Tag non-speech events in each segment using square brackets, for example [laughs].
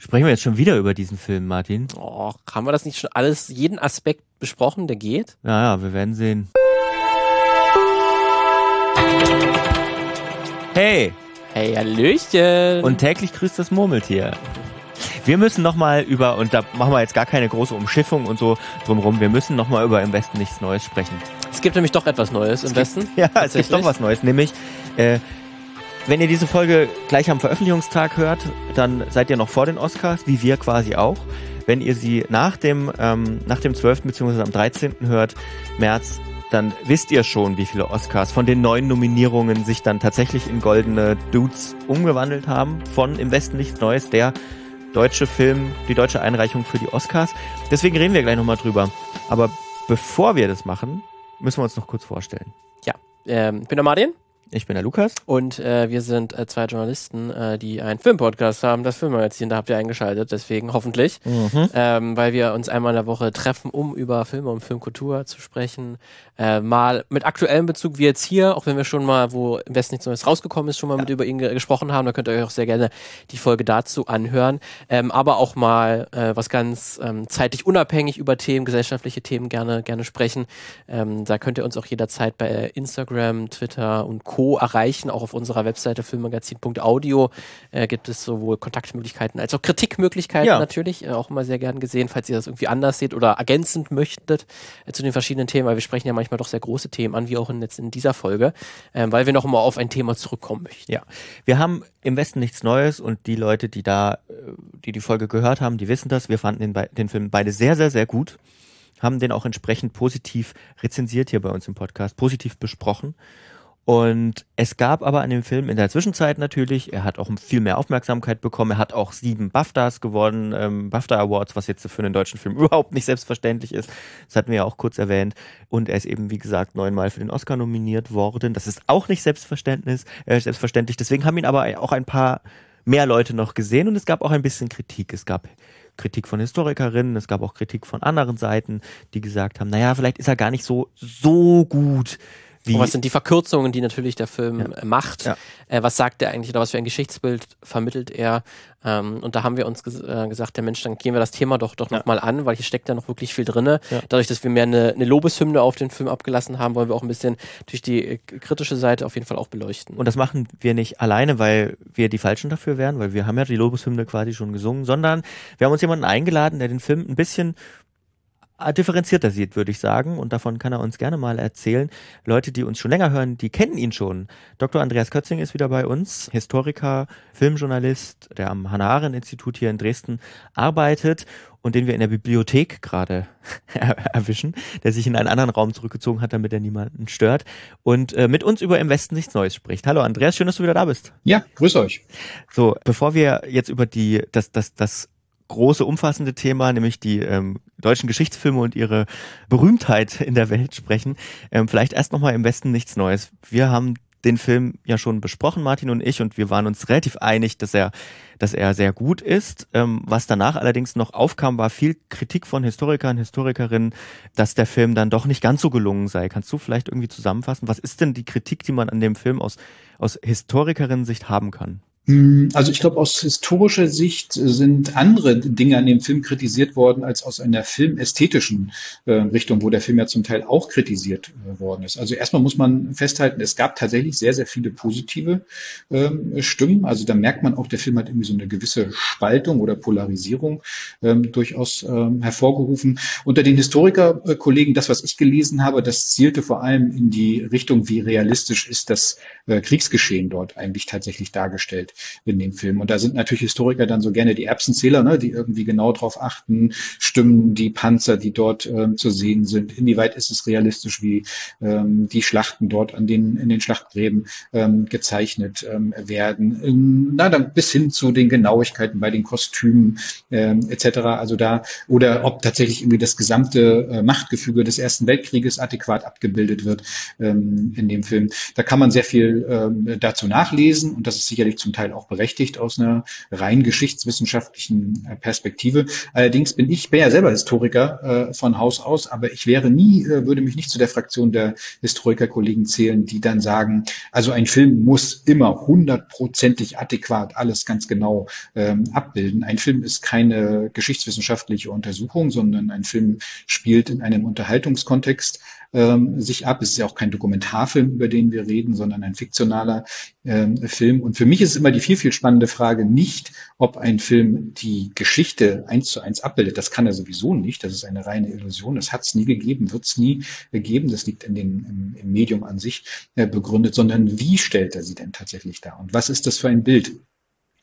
Sprechen wir jetzt schon wieder über diesen Film, Martin? Oh, haben wir das nicht schon alles, jeden Aspekt besprochen, der geht? Ja, ja, wir werden sehen. Hey! Hey, Hallöchen! Und täglich grüßt das Murmeltier. Wir müssen nochmal über, und da machen wir jetzt gar keine große Umschiffung und so drumherum, wir müssen nochmal über Im Westen nichts Neues sprechen. Es gibt nämlich doch etwas Neues im Westen. [laughs] Ja, es gibt doch was Neues, nämlich äh, wenn ihr diese Folge gleich am Veröffentlichungstag hört, dann seid ihr noch vor den Oscars, wie wir quasi auch. Wenn ihr sie nach dem, ähm, nach dem 12. bzw. am 13. hört, März, dann wisst ihr schon, wie viele Oscars von den neuen Nominierungen sich dann tatsächlich in goldene Dudes umgewandelt haben. Von Im Westen nichts Neues, der deutsche Film, die deutsche Einreichung für die Oscars. Deswegen reden wir gleich nochmal drüber. Aber bevor wir das machen, müssen wir uns noch kurz vorstellen. Ja, ähm, ich bin der Martin. Ich bin der Lukas. Und äh, wir sind äh, zwei Journalisten, äh, die einen Filmpodcast haben, das Filmmagazin, da habt ihr eingeschaltet, deswegen hoffentlich. Mhm. Ähm, weil wir uns einmal in der Woche treffen, um über Filme und Filmkultur zu sprechen. Äh, mal mit aktuellem Bezug wie jetzt hier, auch wenn wir schon mal, wo im Westen nichts Neues rausgekommen ist, schon mal ja. mit über ihn ge gesprochen haben, da könnt ihr euch auch sehr gerne die Folge dazu anhören. Ähm, aber auch mal äh, was ganz ähm, zeitlich unabhängig über Themen, gesellschaftliche Themen gerne, gerne sprechen. Ähm, da könnt ihr uns auch jederzeit bei Instagram, Twitter und Co Co. erreichen. Auch auf unserer Webseite filmmagazin.audio äh, gibt es sowohl Kontaktmöglichkeiten als auch Kritikmöglichkeiten ja. natürlich. Äh, auch immer sehr gern gesehen, falls ihr das irgendwie anders seht oder ergänzend möchtet äh, zu den verschiedenen Themen, weil wir sprechen ja manchmal doch sehr große Themen an, wie auch in, jetzt in dieser Folge, äh, weil wir noch mal auf ein Thema zurückkommen möchten. Ja, wir haben im Westen nichts Neues und die Leute, die da, äh, die die Folge gehört haben, die wissen das. Wir fanden den, den Film beide sehr, sehr, sehr gut haben den auch entsprechend positiv rezensiert hier bei uns im Podcast, positiv besprochen. Und es gab aber an dem Film in der Zwischenzeit natürlich, er hat auch viel mehr Aufmerksamkeit bekommen, er hat auch sieben BAFTAs gewonnen, ähm, BAFTA Awards, was jetzt für einen deutschen Film [laughs] überhaupt nicht selbstverständlich ist. Das hatten wir ja auch kurz erwähnt. Und er ist eben, wie gesagt, neunmal für den Oscar nominiert worden. Das ist auch nicht selbstverständlich, äh, selbstverständlich. Deswegen haben ihn aber auch ein paar mehr Leute noch gesehen und es gab auch ein bisschen Kritik. Es gab Kritik von Historikerinnen, es gab auch Kritik von anderen Seiten, die gesagt haben, naja, vielleicht ist er gar nicht so, so gut wie was sind die Verkürzungen, die natürlich der Film ja. macht? Ja. Äh, was sagt er eigentlich oder was für ein Geschichtsbild vermittelt er? Ähm, und da haben wir uns ges äh, gesagt, der Mensch, dann gehen wir das Thema doch, doch ja. nochmal an, weil hier steckt ja noch wirklich viel drin. Ja. Dadurch, dass wir mehr eine, eine Lobeshymne auf den Film abgelassen haben, wollen wir auch ein bisschen durch die äh, kritische Seite auf jeden Fall auch beleuchten. Und das machen wir nicht alleine, weil wir die Falschen dafür wären, weil wir haben ja die Lobeshymne quasi schon gesungen, sondern wir haben uns jemanden eingeladen, der den Film ein bisschen differenzierter sieht, würde ich sagen. Und davon kann er uns gerne mal erzählen. Leute, die uns schon länger hören, die kennen ihn schon. Dr. Andreas Kötzing ist wieder bei uns, Historiker, Filmjournalist, der am Hannah-Arendt-Institut hier in Dresden arbeitet und den wir in der Bibliothek gerade [laughs] erwischen, der sich in einen anderen Raum zurückgezogen hat, damit er niemanden stört und äh, mit uns über im Westen nichts Neues spricht. Hallo Andreas, schön, dass du wieder da bist. Ja, grüß euch. So, bevor wir jetzt über die das das das große, umfassende Thema, nämlich die ähm, deutschen Geschichtsfilme und ihre Berühmtheit in der Welt sprechen. Ähm, vielleicht erst nochmal im Westen nichts Neues. Wir haben den Film ja schon besprochen, Martin und ich, und wir waren uns relativ einig, dass er, dass er sehr gut ist. Ähm, was danach allerdings noch aufkam, war viel Kritik von Historikern, Historikerinnen, dass der Film dann doch nicht ganz so gelungen sei. Kannst du vielleicht irgendwie zusammenfassen? Was ist denn die Kritik, die man an dem Film aus, aus Historikerinnen-Sicht haben kann? Hm, also ich glaube, aus historischer Sicht sind andere Dinge an dem Film kritisiert worden als aus einer filmästhetischen äh, Richtung, wo der Film ja zum Teil auch kritisiert äh, worden ist. Also erstmal muss man festhalten, es gab tatsächlich sehr, sehr viele positive ähm, Stimmen. Also da merkt man auch, der Film hat irgendwie so eine gewisse Spaltung oder Polarisierung ähm, durchaus ähm, hervorgerufen. Unter den Historikerkollegen, das, was ich gelesen habe, das zielte vor allem in die Richtung, wie realistisch ist das äh, Kriegsgeschehen dort eigentlich tatsächlich dargestellt in dem Film. Und da sind natürlich Historiker dann so gerne die Erbsenzähler, ne, die irgendwie genau darauf achten, stimmen die Panzer, die dort ähm, zu sehen sind, inwieweit ist es realistisch, wie ähm, die Schlachten dort an den, in den Schlachtgräben ähm, gezeichnet ähm, werden. Ähm, na, dann bis hin zu den Genauigkeiten bei den Kostümen ähm, etc. Also da, oder ob tatsächlich irgendwie das gesamte äh, Machtgefüge des Ersten Weltkrieges adäquat abgebildet wird ähm, in dem Film. Da kann man sehr viel ähm, dazu nachlesen und das ist sicherlich zum Teil Teil auch berechtigt aus einer rein geschichtswissenschaftlichen äh, Perspektive. Allerdings bin ich, bin ja selber Historiker äh, von Haus aus, aber ich wäre nie, äh, würde mich nicht zu der Fraktion der Historikerkollegen zählen, die dann sagen, also ein Film muss immer hundertprozentig adäquat alles ganz genau ähm, abbilden. Ein Film ist keine geschichtswissenschaftliche Untersuchung, sondern ein Film spielt in einem Unterhaltungskontext ähm, sich ab. Es ist ja auch kein Dokumentarfilm, über den wir reden, sondern ein fiktionaler ähm, Film. Und für mich ist immer die viel, viel spannende Frage nicht, ob ein Film die Geschichte eins zu eins abbildet. Das kann er sowieso nicht. Das ist eine reine Illusion. Das hat es nie gegeben, wird es nie gegeben. Das liegt in den, im, im Medium an sich äh, begründet, sondern wie stellt er sie denn tatsächlich dar? Und was ist das für ein Bild?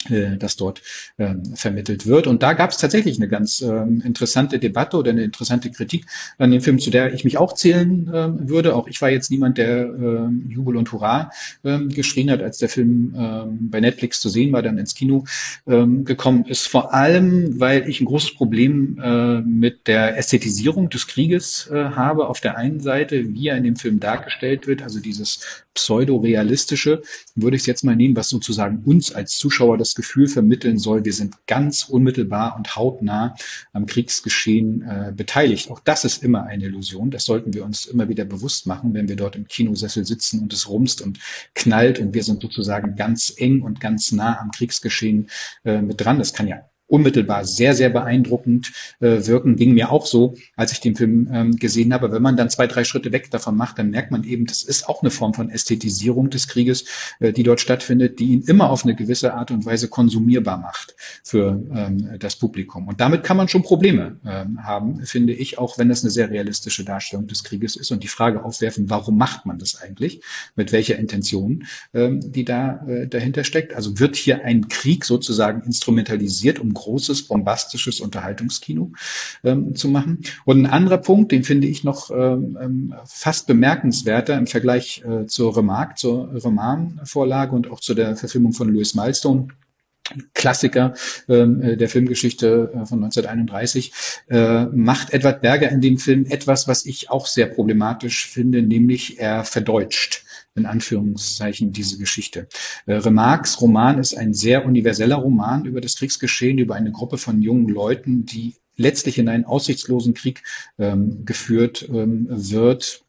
Äh, das dort ähm, vermittelt wird. Und da gab es tatsächlich eine ganz ähm, interessante Debatte oder eine interessante Kritik an dem Film, zu der ich mich auch zählen ähm, würde. Auch ich war jetzt niemand, der ähm, Jubel und Hurra ähm, geschrien hat, als der Film ähm, bei Netflix zu sehen war, dann ins Kino gekommen ist. Vor allem, weil ich ein großes Problem äh, mit der Ästhetisierung des Krieges äh, habe. Auf der einen Seite, wie er in dem Film dargestellt wird, also dieses pseudo-realistische, würde ich es jetzt mal nehmen, was sozusagen uns als Zuschauer das Gefühl vermitteln soll, wir sind ganz unmittelbar und hautnah am Kriegsgeschehen äh, beteiligt. Auch das ist immer eine Illusion. Das sollten wir uns immer wieder bewusst machen, wenn wir dort im Kinosessel sitzen und es rumst und knallt und wir sind sozusagen ganz eng und ganz nah am Kriegsgeschehen äh, mit dran. Das kann ja unmittelbar sehr, sehr beeindruckend äh, wirken. Ging mir auch so, als ich den Film ähm, gesehen habe. Wenn man dann zwei, drei Schritte weg davon macht, dann merkt man eben, das ist auch eine Form von Ästhetisierung des Krieges, äh, die dort stattfindet, die ihn immer auf eine gewisse Art und Weise konsumierbar macht für ähm, das Publikum. Und damit kann man schon Probleme ähm, haben, finde ich, auch wenn das eine sehr realistische Darstellung des Krieges ist und die Frage aufwerfen, warum macht man das eigentlich? Mit welcher Intention, ähm, die da äh, dahinter steckt? Also wird hier ein Krieg sozusagen instrumentalisiert, um großes, bombastisches Unterhaltungskino ähm, zu machen. Und ein anderer Punkt, den finde ich noch ähm, ähm, fast bemerkenswerter im Vergleich äh, zur Remarque, zur Romanvorlage und auch zu der Verfilmung von Louis Milestone. Klassiker ähm, äh, der Filmgeschichte äh, von 1931, äh, macht Edward Berger in dem Film etwas, was ich auch sehr problematisch finde, nämlich er verdeutscht in Anführungszeichen diese Geschichte. Äh, Remarques Roman ist ein sehr universeller Roman über das Kriegsgeschehen, über eine Gruppe von jungen Leuten, die letztlich in einen aussichtslosen Krieg ähm, geführt ähm, wird,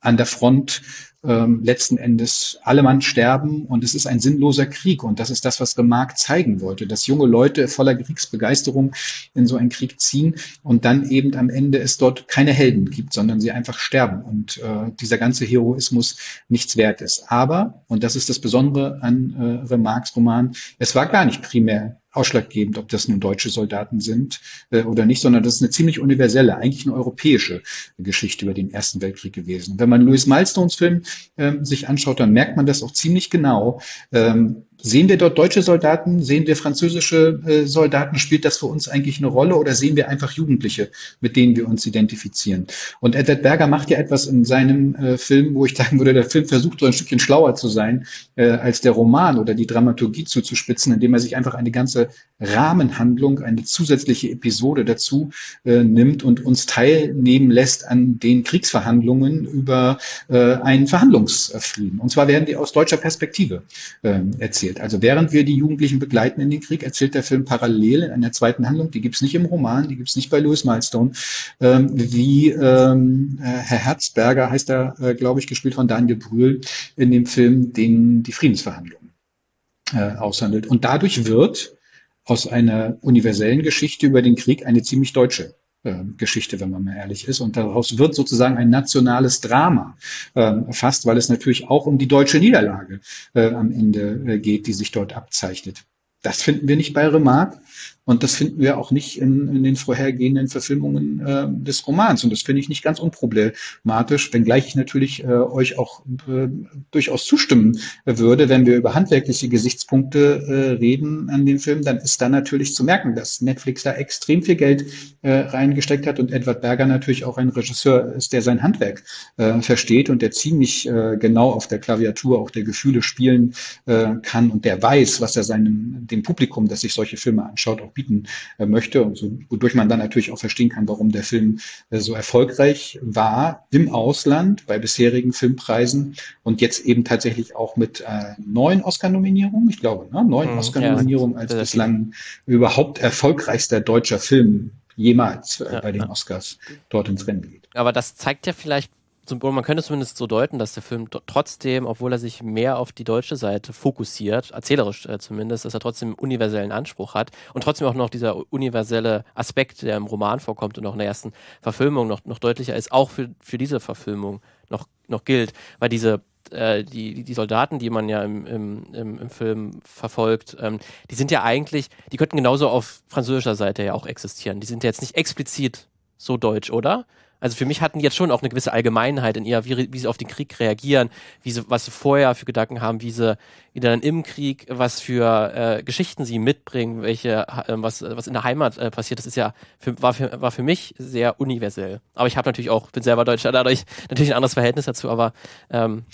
an der Front ähm, letzten Endes alle Mann sterben und es ist ein sinnloser Krieg. Und das ist das, was Remarque zeigen wollte, dass junge Leute voller Kriegsbegeisterung in so einen Krieg ziehen und dann eben am Ende es dort keine Helden gibt, sondern sie einfach sterben und äh, dieser ganze Heroismus nichts wert ist. Aber, und das ist das Besondere an äh, Remarques Roman, es war gar nicht primär ausschlaggebend, ob das nun deutsche Soldaten sind äh, oder nicht, sondern das ist eine ziemlich universelle, eigentlich eine europäische Geschichte über den Ersten Weltkrieg gewesen. Wenn man Louis Milestones Film ähm, sich anschaut, dann merkt man das auch ziemlich genau. Ähm, Sehen wir dort deutsche Soldaten? Sehen wir französische äh, Soldaten? Spielt das für uns eigentlich eine Rolle oder sehen wir einfach Jugendliche, mit denen wir uns identifizieren? Und Edward Berger macht ja etwas in seinem äh, Film, wo ich sagen würde, der Film versucht so ein Stückchen schlauer zu sein, äh, als der Roman oder die Dramaturgie zuzuspitzen, indem er sich einfach eine ganze Rahmenhandlung, eine zusätzliche Episode dazu äh, nimmt und uns teilnehmen lässt an den Kriegsverhandlungen über äh, einen Verhandlungsfrieden. Und zwar werden die aus deutscher Perspektive äh, erzählt erzählt. Also während wir die Jugendlichen begleiten in den Krieg, erzählt der Film parallel in einer zweiten Handlung, die gibt's nicht im Roman, die gibt's nicht bei Louis Milestone, ähm, wie ähm, äh, Herr Herzberger, heißt er, äh, glaube ich, gespielt von Daniel Brühl, in dem Film den, die Friedensverhandlungen äh, aushandelt. Und dadurch wird aus einer universellen Geschichte über den Krieg eine ziemlich deutsche Geschichte, wenn man mal ehrlich ist. Und daraus wird sozusagen ein nationales Drama äh, fast, weil es natürlich auch um die deutsche Niederlage äh, am Ende äh, geht, die sich dort abzeichnet. Das finden wir nicht bei Remarque. Und das finden wir auch nicht in, in den vorhergehenden Verfilmungen äh, des Romans. Und das finde ich nicht ganz unproblematisch, wenngleich ich natürlich äh, euch auch äh, durchaus zustimmen würde, wenn wir über handwerkliche Gesichtspunkte äh, reden an den Film, dann ist da natürlich zu merken, dass Netflix da extrem viel Geld äh, reingesteckt hat und Edward Berger natürlich auch ein Regisseur ist, der sein Handwerk äh, versteht und der ziemlich äh, genau auf der Klaviatur auch der Gefühle spielen äh, kann und der weiß, was er seinem dem Publikum, das sich solche Filme anschaut, auch bieten äh, möchte und so, wodurch man dann natürlich auch verstehen kann, warum der Film äh, so erfolgreich war im Ausland bei bisherigen Filmpreisen und jetzt eben tatsächlich auch mit äh, neun Oscar-Nominierungen, ich glaube, ne? neun mhm, Oscar-Nominierungen ja, als bislang überhaupt erfolgreichster deutscher Film jemals ja, bei den. Oscars dort ins Rennen geht. Aber das zeigt ja vielleicht man könnte zumindest so deuten, dass der Film trotzdem, obwohl er sich mehr auf die deutsche Seite fokussiert, erzählerisch äh, zumindest, dass er trotzdem universellen Anspruch hat und trotzdem auch noch dieser universelle Aspekt, der im Roman vorkommt und auch in der ersten Verfilmung noch, noch deutlicher ist, auch für, für diese Verfilmung noch, noch gilt, weil diese äh, die, die Soldaten, die man ja im, im, im, im Film verfolgt, ähm, die sind ja eigentlich, die könnten genauso auf französischer Seite ja auch existieren. Die sind ja jetzt nicht explizit so deutsch, oder? Also für mich hatten die jetzt schon auch eine gewisse Allgemeinheit in ihr, wie, wie sie auf den Krieg reagieren, wie sie, was sie vorher für Gedanken haben, wie sie wie dann im Krieg, was für äh, Geschichten sie mitbringen, welche, äh, was, was in der Heimat äh, passiert. Das ist ja für, war, für, war für mich sehr universell. Aber ich habe natürlich auch, bin selber Deutscher, dadurch natürlich ein anderes Verhältnis dazu, aber ähm,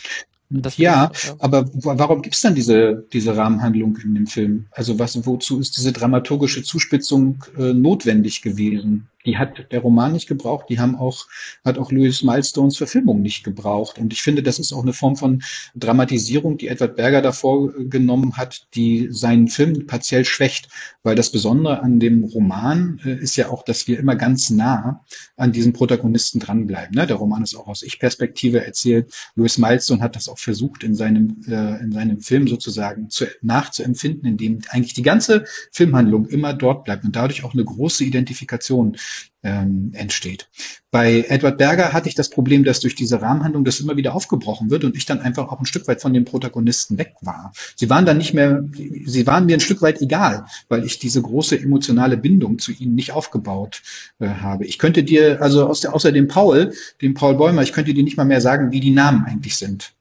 das ja, ich, ja, aber warum gibt's dann diese, diese Rahmenhandlung in dem Film? Also was, wozu ist diese dramaturgische Zuspitzung äh, notwendig gewesen? Die hat der Roman nicht gebraucht, die haben auch, hat auch Louis Milestones Verfilmung nicht gebraucht. Und ich finde, das ist auch eine Form von Dramatisierung, die Edward Berger davor genommen hat, die seinen Film partiell schwächt. Weil das Besondere an dem Roman äh, ist ja auch, dass wir immer ganz nah an diesen Protagonisten dranbleiben. Ne? Der Roman ist auch aus Ich-Perspektive erzählt. Louis Milestone hat das auch versucht, in seinem, äh, in seinem Film sozusagen zu, nachzuempfinden, indem eigentlich die ganze Filmhandlung immer dort bleibt und dadurch auch eine große Identifikation ähm, entsteht. Bei Edward Berger hatte ich das Problem, dass durch diese Rahmenhandlung das immer wieder aufgebrochen wird und ich dann einfach auch ein Stück weit von den Protagonisten weg war. Sie waren dann nicht mehr, sie waren mir ein Stück weit egal, weil ich diese große emotionale Bindung zu ihnen nicht aufgebaut äh, habe. Ich könnte dir, also aus der, außer dem Paul, dem Paul Bäumer, ich könnte dir nicht mal mehr sagen, wie die Namen eigentlich sind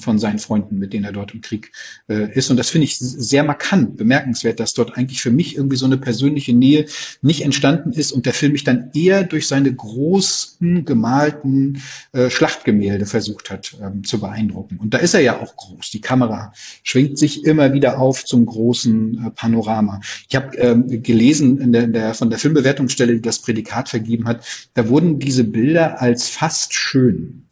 von seinen Freunden, mit denen er dort im Krieg äh, ist. Und das finde ich sehr markant, bemerkenswert, dass dort eigentlich für mich irgendwie so eine persönliche Nähe nicht entstanden ist und der Film mich dann eher durch seine großen gemalten äh, Schlachtgemälde versucht hat ähm, zu beeindrucken. Und da ist er ja auch groß. Die Kamera schwingt sich immer wieder auf zum großen äh, Panorama. Ich habe ähm, gelesen in der, in der, von der Filmbewertungsstelle, die das Prädikat vergeben hat, da wurden diese Bilder als fast schön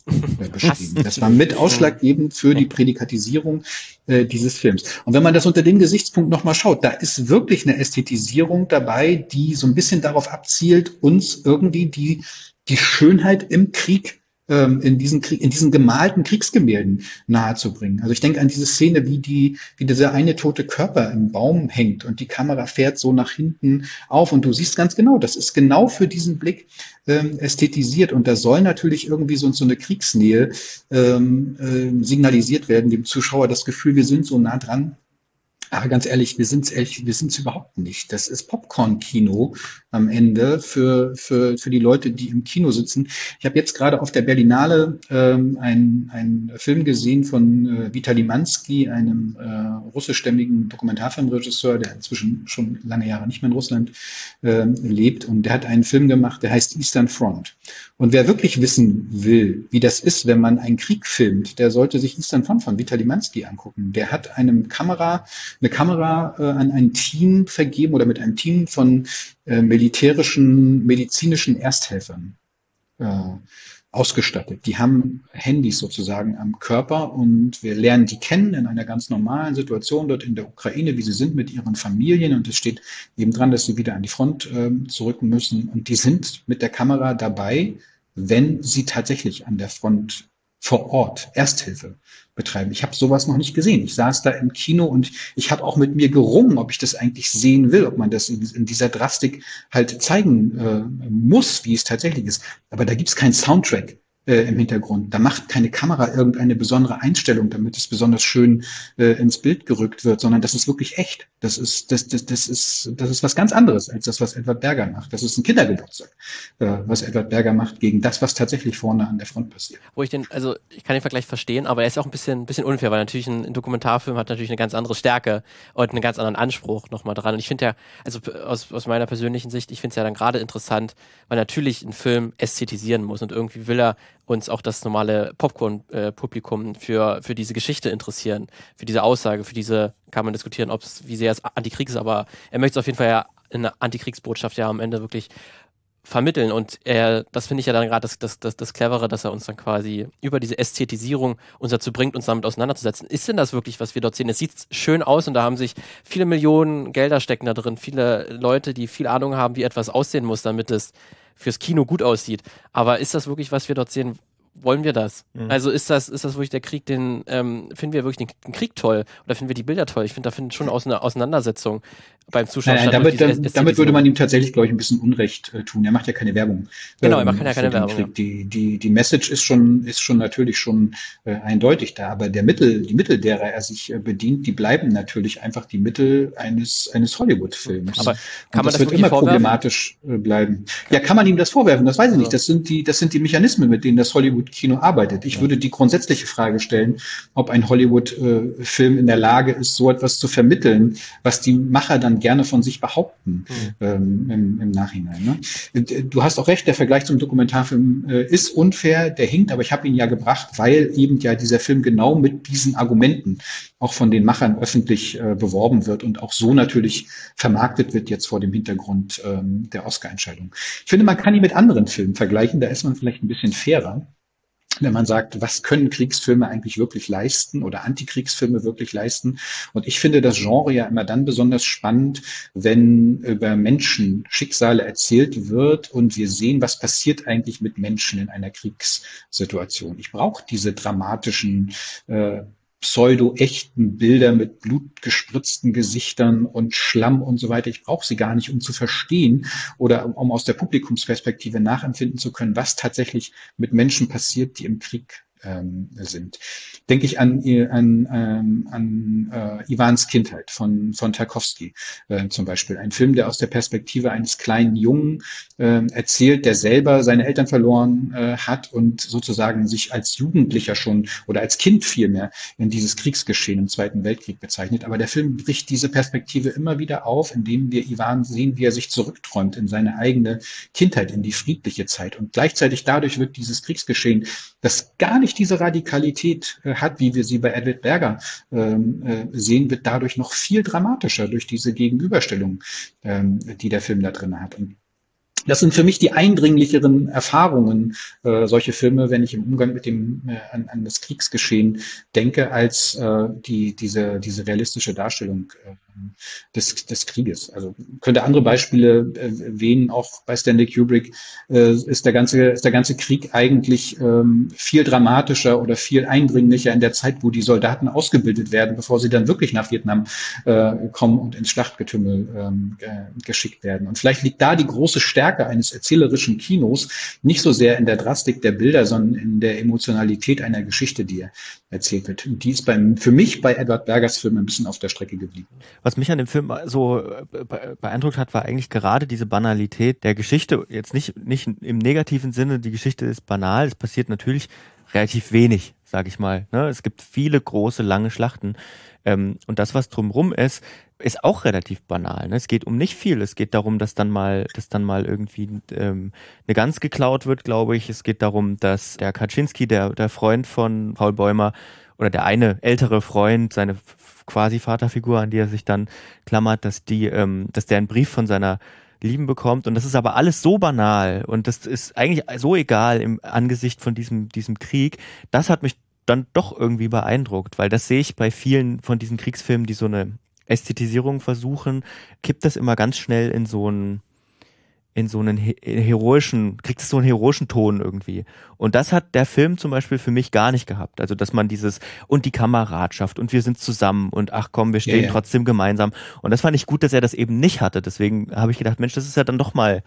beschrieben. Das war mit ausschlaggebend für die Prädikatisierung äh, dieses Films. Und wenn man das unter dem Gesichtspunkt nochmal schaut, da ist wirklich eine Ästhetisierung dabei, die so ein bisschen darauf abzielt, uns irgendwie die, die Schönheit im Krieg ähm, in diesen in diesen gemalten Kriegsgemälden nahezubringen. Also ich denke an diese Szene, wie die, wie dieser eine tote Körper im Baum hängt und die Kamera fährt so nach hinten auf. Und du siehst ganz genau, das ist genau für diesen Blick ähm, ästhetisiert. Und da soll natürlich irgendwie so, so eine Kriegsnähe ähm, äh, signalisiert werden, dem Zuschauer das Gefühl, wir sind so nah dran aber ganz ehrlich, wir sind es wir sind's überhaupt nicht. Das ist Popcorn-Kino am Ende für, für, für die Leute, die im Kino sitzen. Ich habe jetzt gerade auf der Berlinale ähm, einen, einen Film gesehen von äh, Vitali Mansky, einem äh, russischstämmigen Dokumentarfilmregisseur, der inzwischen schon lange Jahre nicht mehr in Russland äh, lebt. Und der hat einen Film gemacht, der heißt Eastern Front. Und wer wirklich wissen will, wie das ist, wenn man einen Krieg filmt, der sollte sich Eastern Front von Vitali Mansky angucken. Der hat einem Kamera eine Kamera äh, an ein Team vergeben oder mit einem Team von äh, militärischen, medizinischen Ersthelfern äh, ausgestattet. Die haben Handys sozusagen am Körper und wir lernen die kennen in einer ganz normalen Situation dort in der Ukraine, wie sie sind mit ihren Familien und es steht eben dran, dass sie wieder an die Front äh, zurück müssen und die sind mit der Kamera dabei, wenn sie tatsächlich an der Front vor Ort Ersthilfe betreiben. Ich habe sowas noch nicht gesehen. Ich saß da im Kino und ich habe auch mit mir gerungen, ob ich das eigentlich sehen will, ob man das in, in dieser Drastik halt zeigen äh, muss, wie es tatsächlich ist. Aber da gibt's keinen Soundtrack äh, im Hintergrund. Da macht keine Kamera irgendeine besondere Einstellung, damit es besonders schön äh, ins Bild gerückt wird, sondern das ist wirklich echt. Das ist, das, das, das ist, das ist was ganz anderes als das, was Edward Berger macht. Das ist ein Kindergeburtstag, äh, was Edward Berger macht gegen das, was tatsächlich vorne an der Front passiert. Wo ich den, also ich kann den Vergleich verstehen, aber er ist auch ein bisschen, bisschen unfair, weil natürlich ein, ein Dokumentarfilm hat natürlich eine ganz andere Stärke und einen ganz anderen Anspruch nochmal dran. Und ich finde ja, also aus, aus meiner persönlichen Sicht, ich finde es ja dann gerade interessant, weil natürlich ein Film ästhetisieren muss und irgendwie will er uns auch das normale Popcorn-Publikum für, für diese Geschichte interessieren, für diese Aussage, für diese, kann man diskutieren, ob es, wie sehr es Antikrieg ist, aber er möchte es auf jeden Fall ja eine Antikriegsbotschaft ja am Ende wirklich vermitteln. Und er, das finde ich ja dann gerade das, das, das, das Clevere, dass er uns dann quasi über diese Ästhetisierung uns dazu bringt, uns damit auseinanderzusetzen. Ist denn das wirklich, was wir dort sehen? Es sieht schön aus und da haben sich viele Millionen Gelder stecken da drin, viele Leute, die viel Ahnung haben, wie etwas aussehen muss, damit es fürs Kino gut aussieht. Aber ist das wirklich, was wir dort sehen? wollen wir das? Mhm. Also ist das, ist das wirklich der Krieg, den, ähm, finden wir wirklich den, den, Krieg toll oder finden wir die Bilder toll? Ich finde, da findet schon aus eine Auseinandersetzung beim Zuschauer nein, nein, damit, damit, damit würde man ihm tatsächlich, glaube ich, ein bisschen Unrecht äh, tun. Er macht ja keine Werbung. Genau, er macht ja keine Werbung. Ja. Die, die, die Message ist schon, ist schon natürlich schon äh, eindeutig da, aber der Mittel, die Mittel, derer er sich äh, bedient, die bleiben natürlich einfach die Mittel eines, eines Hollywood-Films. Aber kann man das, das wird immer vorwerfen? problematisch äh, bleiben. Ja, kann man ihm das vorwerfen? Das weiß ich also. nicht. Das sind die, das sind die Mechanismen, mit denen das Hollywood-Kino arbeitet. Ich ja. würde die grundsätzliche Frage stellen, ob ein Hollywood-Film äh, in der Lage ist, so etwas zu vermitteln, was die Macher dann gerne von sich behaupten mhm. ähm, im, im, Nachhinein. Ne? Du hast auch recht, der Vergleich zum Dokumentarfilm äh, ist unfair, der hinkt, aber ich habe ihn ja gebracht, weil eben ja dieser Film genau mit diesen Argumenten auch von den Machern öffentlich äh, beworben wird und auch so natürlich vermarktet wird jetzt vor dem Hintergrund ähm, der Oscar-Entscheidung. Ich finde, man kann ihn mit anderen Filmen vergleichen, da ist man vielleicht ein bisschen fairer wenn man sagt, was können Kriegsfilme eigentlich wirklich leisten oder Antikriegsfilme wirklich leisten. Und ich finde das Genre ja immer dann besonders spannend, wenn über Menschen Schicksale erzählt wird und wir sehen, was passiert eigentlich mit Menschen in einer Kriegssituation. Ich brauche diese dramatischen äh, pseudo-echten Bilder mit blutgespritzten Gesichtern und Schlamm und so weiter. Ich brauche sie gar nicht, um zu verstehen oder um, um aus der Publikumsperspektive nachempfinden zu können, was tatsächlich mit Menschen passiert, die im Krieg ähm, sind. Denke ich an, an, ähm, an äh, Ivans Kindheit von, von Tarkovsky äh, zum Beispiel. Ein Film, der aus der Perspektive eines kleinen Jungen äh, erzählt, der selber seine Eltern verloren äh, hat und sozusagen sich als Jugendlicher schon oder als Kind vielmehr in dieses Kriegsgeschehen im Zweiten Weltkrieg bezeichnet. Aber der Film bricht diese Perspektive immer wieder auf, indem wir Ivan sehen, wie er sich zurückträumt in seine eigene Kindheit, in die friedliche Zeit. Und gleichzeitig dadurch wird dieses Kriegsgeschehen, das gar nicht nicht diese Radikalität äh, hat, wie wir sie bei Edward Berger ähm, äh, sehen, wird dadurch noch viel dramatischer durch diese Gegenüberstellung, ähm, die der Film da drin hat. Und das sind für mich die eindringlicheren Erfahrungen, äh, solche Filme, wenn ich im Umgang mit dem äh, an, an das Kriegsgeschehen denke, als äh, die diese diese realistische Darstellung äh, des, des Krieges. Also könnte andere Beispiele erwähnen, auch bei Stanley Kubrick äh, ist der ganze, ist der ganze Krieg eigentlich ähm, viel dramatischer oder viel eindringlicher in der Zeit, wo die Soldaten ausgebildet werden, bevor sie dann wirklich nach Vietnam äh, kommen und ins Schlachtgetümmel ähm, geschickt werden. Und vielleicht liegt da die große Stärke eines erzählerischen Kinos nicht so sehr in der Drastik der Bilder, sondern in der Emotionalität einer Geschichte, die erzählt wird. Und die ist beim, für mich bei Edward Bergers Film ein bisschen auf der Strecke geblieben. Was mich an dem Film so äh, beeindruckt hat, war eigentlich gerade diese Banalität der Geschichte. Jetzt nicht, nicht im negativen Sinne, die Geschichte ist banal, es passiert natürlich relativ wenig, sage ich mal. Ne? Es gibt viele große, lange Schlachten. Ähm, und das, was drumrum ist, ist auch relativ banal. Ne? Es geht um nicht viel. Es geht darum, dass dann mal, dass dann mal irgendwie ähm, eine Gans geklaut wird, glaube ich. Es geht darum, dass der Kaczynski, der, der Freund von Paul Bäumer, oder der eine ältere Freund, seine quasi Vaterfigur, an die er sich dann klammert, dass die, ähm, dass der einen Brief von seiner Lieben bekommt. Und das ist aber alles so banal und das ist eigentlich so egal im Angesicht von diesem, diesem Krieg. Das hat mich dann doch irgendwie beeindruckt, weil das sehe ich bei vielen von diesen Kriegsfilmen, die so eine Ästhetisierung versuchen, kippt das immer ganz schnell in so einen in so einen heroischen, kriegt es so einen heroischen Ton irgendwie. Und das hat der Film zum Beispiel für mich gar nicht gehabt. Also, dass man dieses, und die Kameradschaft und wir sind zusammen und ach komm, wir stehen ja, ja. trotzdem gemeinsam. Und das fand ich gut, dass er das eben nicht hatte. Deswegen habe ich gedacht, Mensch, das ist ja dann doch mal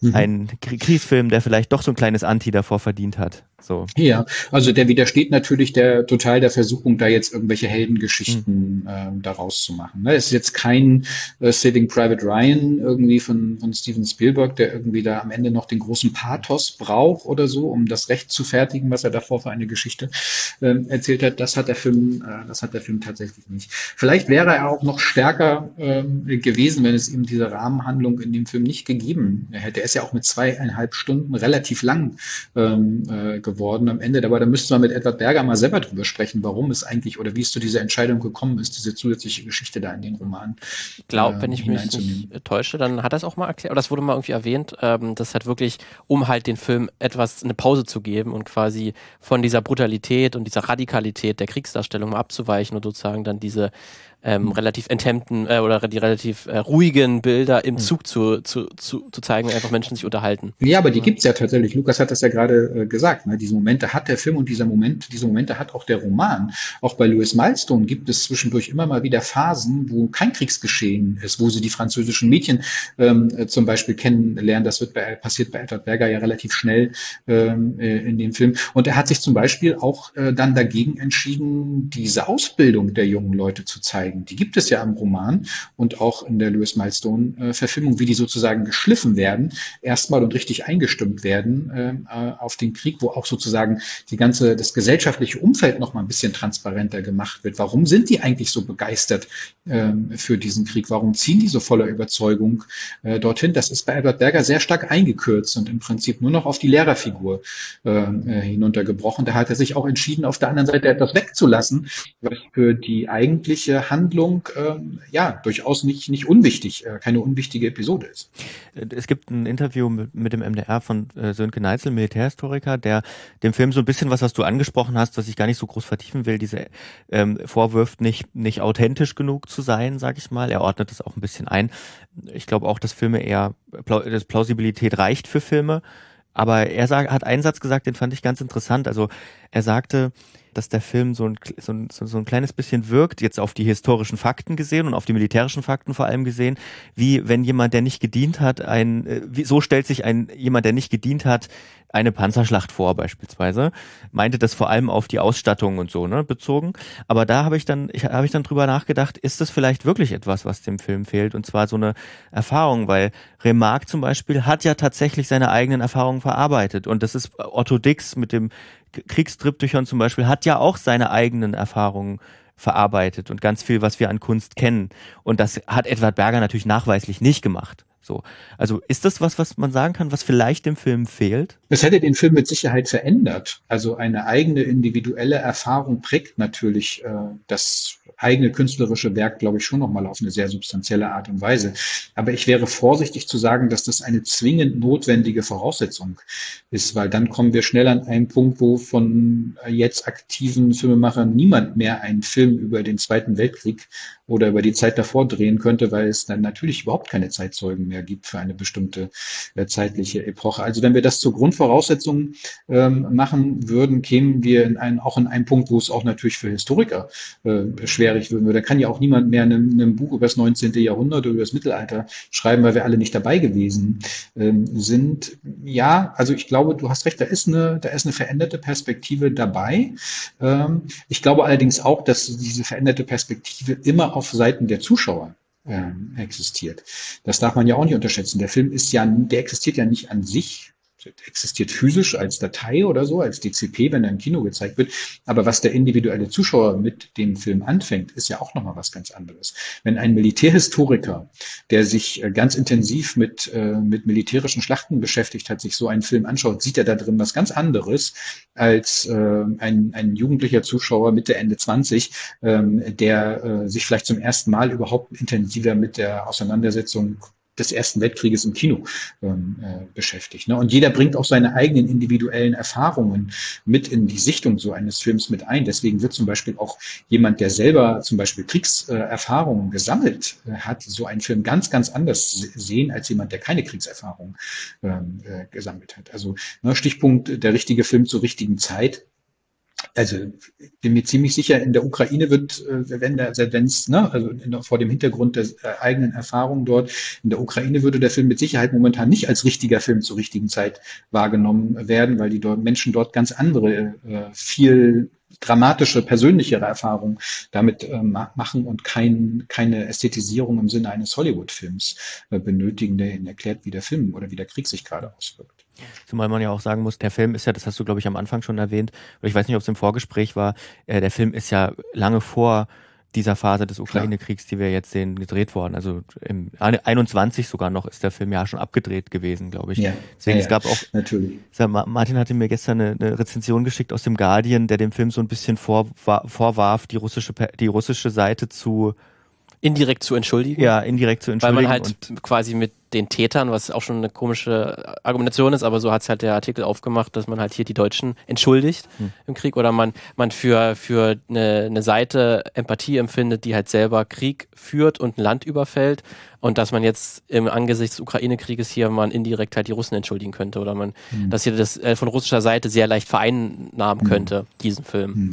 mhm. ein Kriegsfilm, der vielleicht doch so ein kleines Anti davor verdient hat. So. Ja, also der widersteht natürlich der total der Versuchung, da jetzt irgendwelche Heldengeschichten mhm. äh, daraus zu machen. Ne? Es ist jetzt kein äh, Saving Private Ryan irgendwie von, von Steven Spielberg, der irgendwie da am Ende noch den großen Pathos braucht oder so, um das Recht zu fertigen, was er davor für eine Geschichte äh, erzählt hat. Das hat der Film, äh, das hat der Film tatsächlich nicht. Vielleicht wäre er auch noch stärker äh, gewesen, wenn es ihm diese Rahmenhandlung in dem Film nicht gegeben hätte. Er ist ja auch mit zweieinhalb Stunden relativ lang ähm, äh, geworden am Ende. Aber da müsste man mit Edward Berger mal selber drüber sprechen, warum es eigentlich oder wie es zu dieser Entscheidung gekommen ist, diese zusätzliche Geschichte da in den Roman. Ich glaube, äh, wenn ich mich nicht täusche, dann hat er es auch mal erklärt, oder das wurde mal irgendwie erwähnt, ähm, das hat wirklich, um halt den Film etwas eine Pause zu geben und quasi von dieser Brutalität und dieser Radikalität der Kriegsdarstellung abzuweichen und sozusagen dann diese ähm, mhm. relativ enthemmten äh, oder die relativ äh, ruhigen Bilder im mhm. Zug zu, zu, zu, zu zeigen, einfach Menschen sich unterhalten. Ja, aber die gibt's ja tatsächlich. Lukas hat das ja gerade äh, gesagt. Ne? Diese Momente hat der Film und dieser Moment, diese Momente hat auch der Roman. Auch bei Louis Milestone gibt es zwischendurch immer mal wieder Phasen, wo kein Kriegsgeschehen ist, wo sie die französischen Mädchen ähm, äh, zum Beispiel kennenlernen. Das wird bei, passiert bei Edward Berger ja relativ schnell ähm, äh, in dem Film. Und er hat sich zum Beispiel auch äh, dann dagegen entschieden, diese Ausbildung der jungen Leute zu zeigen zeigen. Die gibt es ja im Roman und auch in der Lewis Milestone-Verfilmung, äh, wie die sozusagen geschliffen werden, erstmal und richtig eingestimmt werden äh, auf den Krieg, wo auch sozusagen die ganze, das gesellschaftliche Umfeld noch mal ein bisschen transparenter gemacht wird. Warum sind die eigentlich so begeistert äh, für diesen Krieg? Warum ziehen die so voller Überzeugung äh, dorthin? Das ist bei Albert Berger sehr stark eingekürzt und im Prinzip nur noch auf die Lehrerfigur äh, äh hinuntergebrochen. Da hat er sich auch entschieden, auf der anderen Seite etwas wegzulassen, was für die eigentliche Hand Handlung ähm, ja durchaus nicht, nicht unwichtig, äh, keine unwichtige Episode ist. Es gibt ein Interview mit, mit dem MDR von äh, Sönke Neitzel, Militärhistoriker, der dem Film so ein bisschen was, was du angesprochen hast, was ich gar nicht so groß vertiefen will, diese ähm, vorwirft, nicht, nicht authentisch genug zu sein, sag ich mal. Er ordnet das auch ein bisschen ein. Ich glaube auch, dass Filme eher, dass Plausibilität reicht für Filme. Aber er sag, hat einen Satz gesagt, den fand ich ganz interessant. Also er sagte, dass der Film so ein, so, ein, so ein kleines bisschen wirkt, jetzt auf die historischen Fakten gesehen und auf die militärischen Fakten vor allem gesehen, wie wenn jemand, der nicht gedient hat, ein, äh, wie, so stellt sich ein jemand, der nicht gedient hat, eine Panzerschlacht vor beispielsweise, meinte das vor allem auf die Ausstattung und so ne, bezogen. Aber da habe ich dann, ich habe ich dann drüber nachgedacht, ist das vielleicht wirklich etwas, was dem Film fehlt? Und zwar so eine Erfahrung, weil Remarque zum Beispiel hat ja tatsächlich seine eigenen Erfahrungen verarbeitet. Und das ist Otto Dix mit dem Kriegstriptychon zum Beispiel hat ja auch seine eigenen Erfahrungen verarbeitet und ganz viel, was wir an Kunst kennen. Und das hat Edward Berger natürlich nachweislich nicht gemacht. So. Also ist das was, was man sagen kann, was vielleicht dem Film fehlt? Es hätte den Film mit Sicherheit verändert. Also eine eigene individuelle Erfahrung prägt natürlich äh, das eigene künstlerische Werk, glaube ich, schon nochmal auf eine sehr substanzielle Art und Weise. Aber ich wäre vorsichtig zu sagen, dass das eine zwingend notwendige Voraussetzung ist, weil dann kommen wir schnell an einen Punkt, wo von jetzt aktiven Filmemachern niemand mehr einen Film über den Zweiten Weltkrieg oder über die Zeit davor drehen könnte, weil es dann natürlich überhaupt keine Zeitzeugen mehr gibt für eine bestimmte äh, zeitliche Epoche. Also wenn wir das zur Grundvoraussetzung ähm, machen würden, kämen wir in einen, auch in einen Punkt, wo es auch natürlich für Historiker äh, schwierig würden. Da kann ja auch niemand mehr ein Buch über das 19. Jahrhundert oder über das Mittelalter schreiben, weil wir alle nicht dabei gewesen ähm, sind. Ja, also ich glaube, du hast recht, da ist eine, da ist eine veränderte Perspektive dabei. Ähm, ich glaube allerdings auch, dass diese veränderte Perspektive immer auf Seiten der Zuschauer äh, existiert. Das darf man ja auch nicht unterschätzen. Der Film ist ja, der existiert ja nicht an sich existiert physisch als Datei oder so, als DCP, wenn er im Kino gezeigt wird. Aber was der individuelle Zuschauer mit dem Film anfängt, ist ja auch nochmal was ganz anderes. Wenn ein Militärhistoriker, der sich äh, ganz intensiv mit, äh, mit militärischen Schlachten beschäftigt hat, sich so einen Film anschaut, sieht er da drin was ganz anderes als äh, ein, ein jugendlicher Zuschauer Mitte, Ende 20, ähm, der sich vielleicht zum ersten Mal überhaupt intensiver mit der Auseinandersetzung des Ersten Weltkrieges im Kino ähm, äh, beschäftigt. Ne? Und jeder bringt auch seine eigenen individuellen Erfahrungen mit in die Sichtung so eines Films mit ein. Deswegen wird zum Beispiel auch jemand, der selber zum Beispiel Kriegserfahrungen gesammelt äh, hat, so einen Film ganz, ganz anders sehen als jemand, der keine Kriegserfahrung ähm, äh, gesammelt hat. Also ne, Stichpunkt der richtige Film zur richtigen Zeit also bin mir ziemlich sicher, in der Ukraine wird, äh, wenn der, wenn es, ne, also vor dem Hintergrund der äh, eigenen Erfahrungen dort, in der Ukraine würde der Film mit Sicherheit momentan nicht als richtiger Film zur richtigen Zeit wahrgenommen werden, weil die Menschen dort ganz andere, äh, viel dramatische, persönlichere Erfahrungen damit äh, machen und kein, keine Ästhetisierung im Sinne eines Hollywood-Films äh, benötigen, der ihnen erklärt, wie der Film oder wie der Krieg sich gerade auswirkt. Zumal man ja auch sagen muss, der Film ist ja, das hast du, glaube ich, am Anfang schon erwähnt, oder ich weiß nicht, ob es im Vorgespräch war, äh, der Film ist ja lange vor dieser Phase des Ukraine-Kriegs, die wir jetzt sehen, gedreht worden. Also im 21 sogar noch ist der Film ja schon abgedreht gewesen, glaube ich. Ja. Deswegen, ja, es gab auch, natürlich. Martin hatte mir gestern eine, eine, Rezension geschickt aus dem Guardian, der dem Film so ein bisschen vorwarf, die russische, die russische Seite zu indirekt zu entschuldigen. Ja, indirekt zu entschuldigen. Weil man halt quasi mit den Tätern, was auch schon eine komische Argumentation ist, aber so hat es halt der Artikel aufgemacht, dass man halt hier die Deutschen entschuldigt hm. im Krieg oder man, man für, für eine, eine Seite Empathie empfindet, die halt selber Krieg führt und ein Land überfällt und dass man jetzt im Angesicht des Ukraine-Krieges hier man indirekt halt die Russen entschuldigen könnte oder man, hm. dass hier das äh, von russischer Seite sehr leicht vereinnahmen hm. könnte, diesen Film.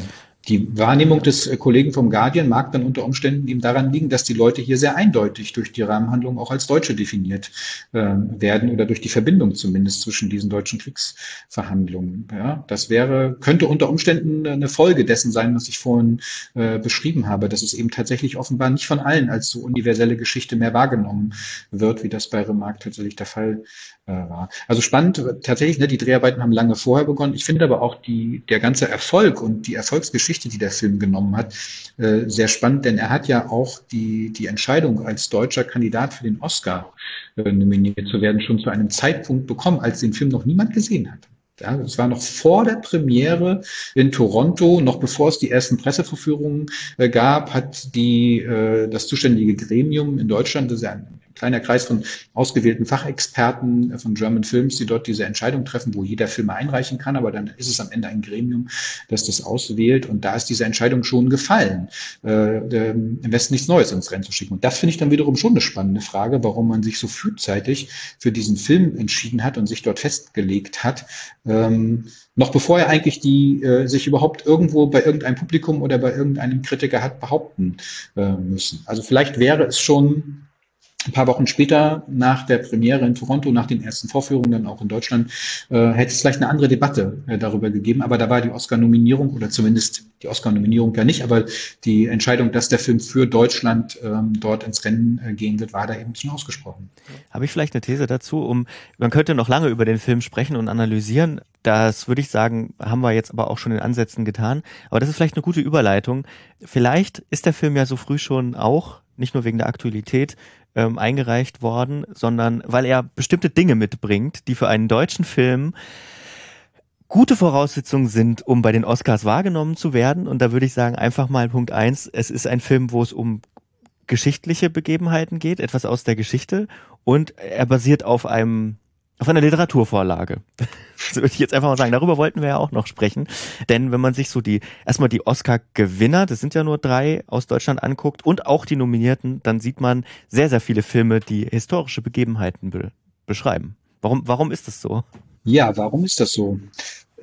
Die Wahrnehmung des äh, Kollegen vom Guardian mag dann unter Umständen eben daran liegen, dass die Leute hier sehr eindeutig durch die Rahmenhandlung auch als Deutsche definiert äh, werden oder durch die Verbindung zumindest zwischen diesen deutschen Kriegsverhandlungen. Ja, das wäre, könnte unter Umständen eine Folge dessen sein, was ich vorhin äh, beschrieben habe, dass es eben tatsächlich offenbar nicht von allen als so universelle Geschichte mehr wahrgenommen wird, wie das bei Remarque tatsächlich der Fall war. Also spannend, tatsächlich, ne, die Dreharbeiten haben lange vorher begonnen. Ich finde aber auch die, der ganze Erfolg und die Erfolgsgeschichte, die der Film genommen hat, äh, sehr spannend, denn er hat ja auch die, die Entscheidung als deutscher Kandidat für den Oscar äh, nominiert zu werden, schon zu einem Zeitpunkt bekommen, als den Film noch niemand gesehen hat. Ja, es war noch vor der Premiere in Toronto, noch bevor es die ersten Presseverführungen äh, gab, hat die, äh, das zuständige Gremium in Deutschland, das ist ja ein kleiner Kreis von ausgewählten Fachexperten äh, von German Films, die dort diese Entscheidung treffen, wo jeder Filme einreichen kann, aber dann ist es am Ende ein Gremium, das das auswählt und da ist diese Entscheidung schon gefallen, äh, im Westen nichts Neues ins Rennen zu schicken. Und das finde ich dann wiederum schon eine spannende Frage, warum man sich so frühzeitig für diesen Film entschieden hat und sich dort festgelegt hat, ähm, noch bevor er eigentlich die äh, sich überhaupt irgendwo bei irgendeinem Publikum oder bei irgendeinem Kritiker hat behaupten äh, müssen. Also vielleicht wäre es schon ein paar Wochen später, nach der Premiere in Toronto, nach den ersten Vorführungen dann auch in Deutschland, äh, hätte es vielleicht eine andere Debatte äh, darüber gegeben. Aber da war die Oscar-Nominierung oder zumindest die Oscar-Nominierung ja nicht, aber die Entscheidung, dass der Film für Deutschland ähm, dort ins Rennen äh, gehen wird, war da eben schon ausgesprochen. Habe ich vielleicht eine These dazu? Um, man könnte noch lange über den Film sprechen und analysieren. Das würde ich sagen, haben wir jetzt aber auch schon in Ansätzen getan. Aber das ist vielleicht eine gute Überleitung. Vielleicht ist der Film ja so früh schon auch, nicht nur wegen der Aktualität, ähm, eingereicht worden, sondern weil er bestimmte Dinge mitbringt, die für einen deutschen Film gute Voraussetzungen sind, um bei den Oscars wahrgenommen zu werden. Und da würde ich sagen, einfach mal Punkt eins, es ist ein Film, wo es um geschichtliche Begebenheiten geht, etwas aus der Geschichte und er basiert auf einem auf einer Literaturvorlage. [laughs] Das würde ich jetzt einfach mal sagen. Darüber wollten wir ja auch noch sprechen. Denn wenn man sich so die, erstmal die Oscar-Gewinner, das sind ja nur drei aus Deutschland anguckt und auch die Nominierten, dann sieht man sehr, sehr viele Filme, die historische Begebenheiten be beschreiben. Warum, warum ist das so? Ja, warum ist das so?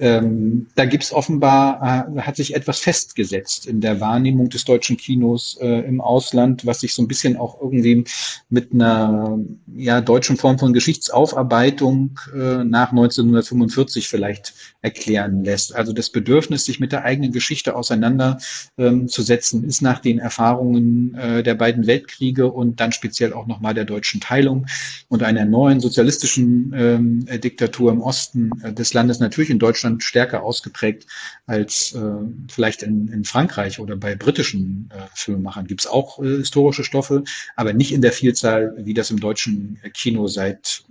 Ähm, da gibt's offenbar, äh, hat sich etwas festgesetzt in der Wahrnehmung des deutschen Kinos äh, im Ausland, was sich so ein bisschen auch irgendwie mit einer ja, deutschen Form von Geschichtsaufarbeitung äh, nach 1945 vielleicht erklären lässt. Also das Bedürfnis, sich mit der eigenen Geschichte auseinanderzusetzen, ähm, ist nach den Erfahrungen äh, der beiden Weltkriege und dann speziell auch nochmal der deutschen Teilung und einer neuen sozialistischen ähm, Diktatur im Osten äh, des Landes natürlich in Deutschland Deutschland stärker ausgeprägt als äh, vielleicht in, in Frankreich oder bei britischen äh, Filmemachern. Gibt es auch äh, historische Stoffe, aber nicht in der Vielzahl, wie das im deutschen Kino seit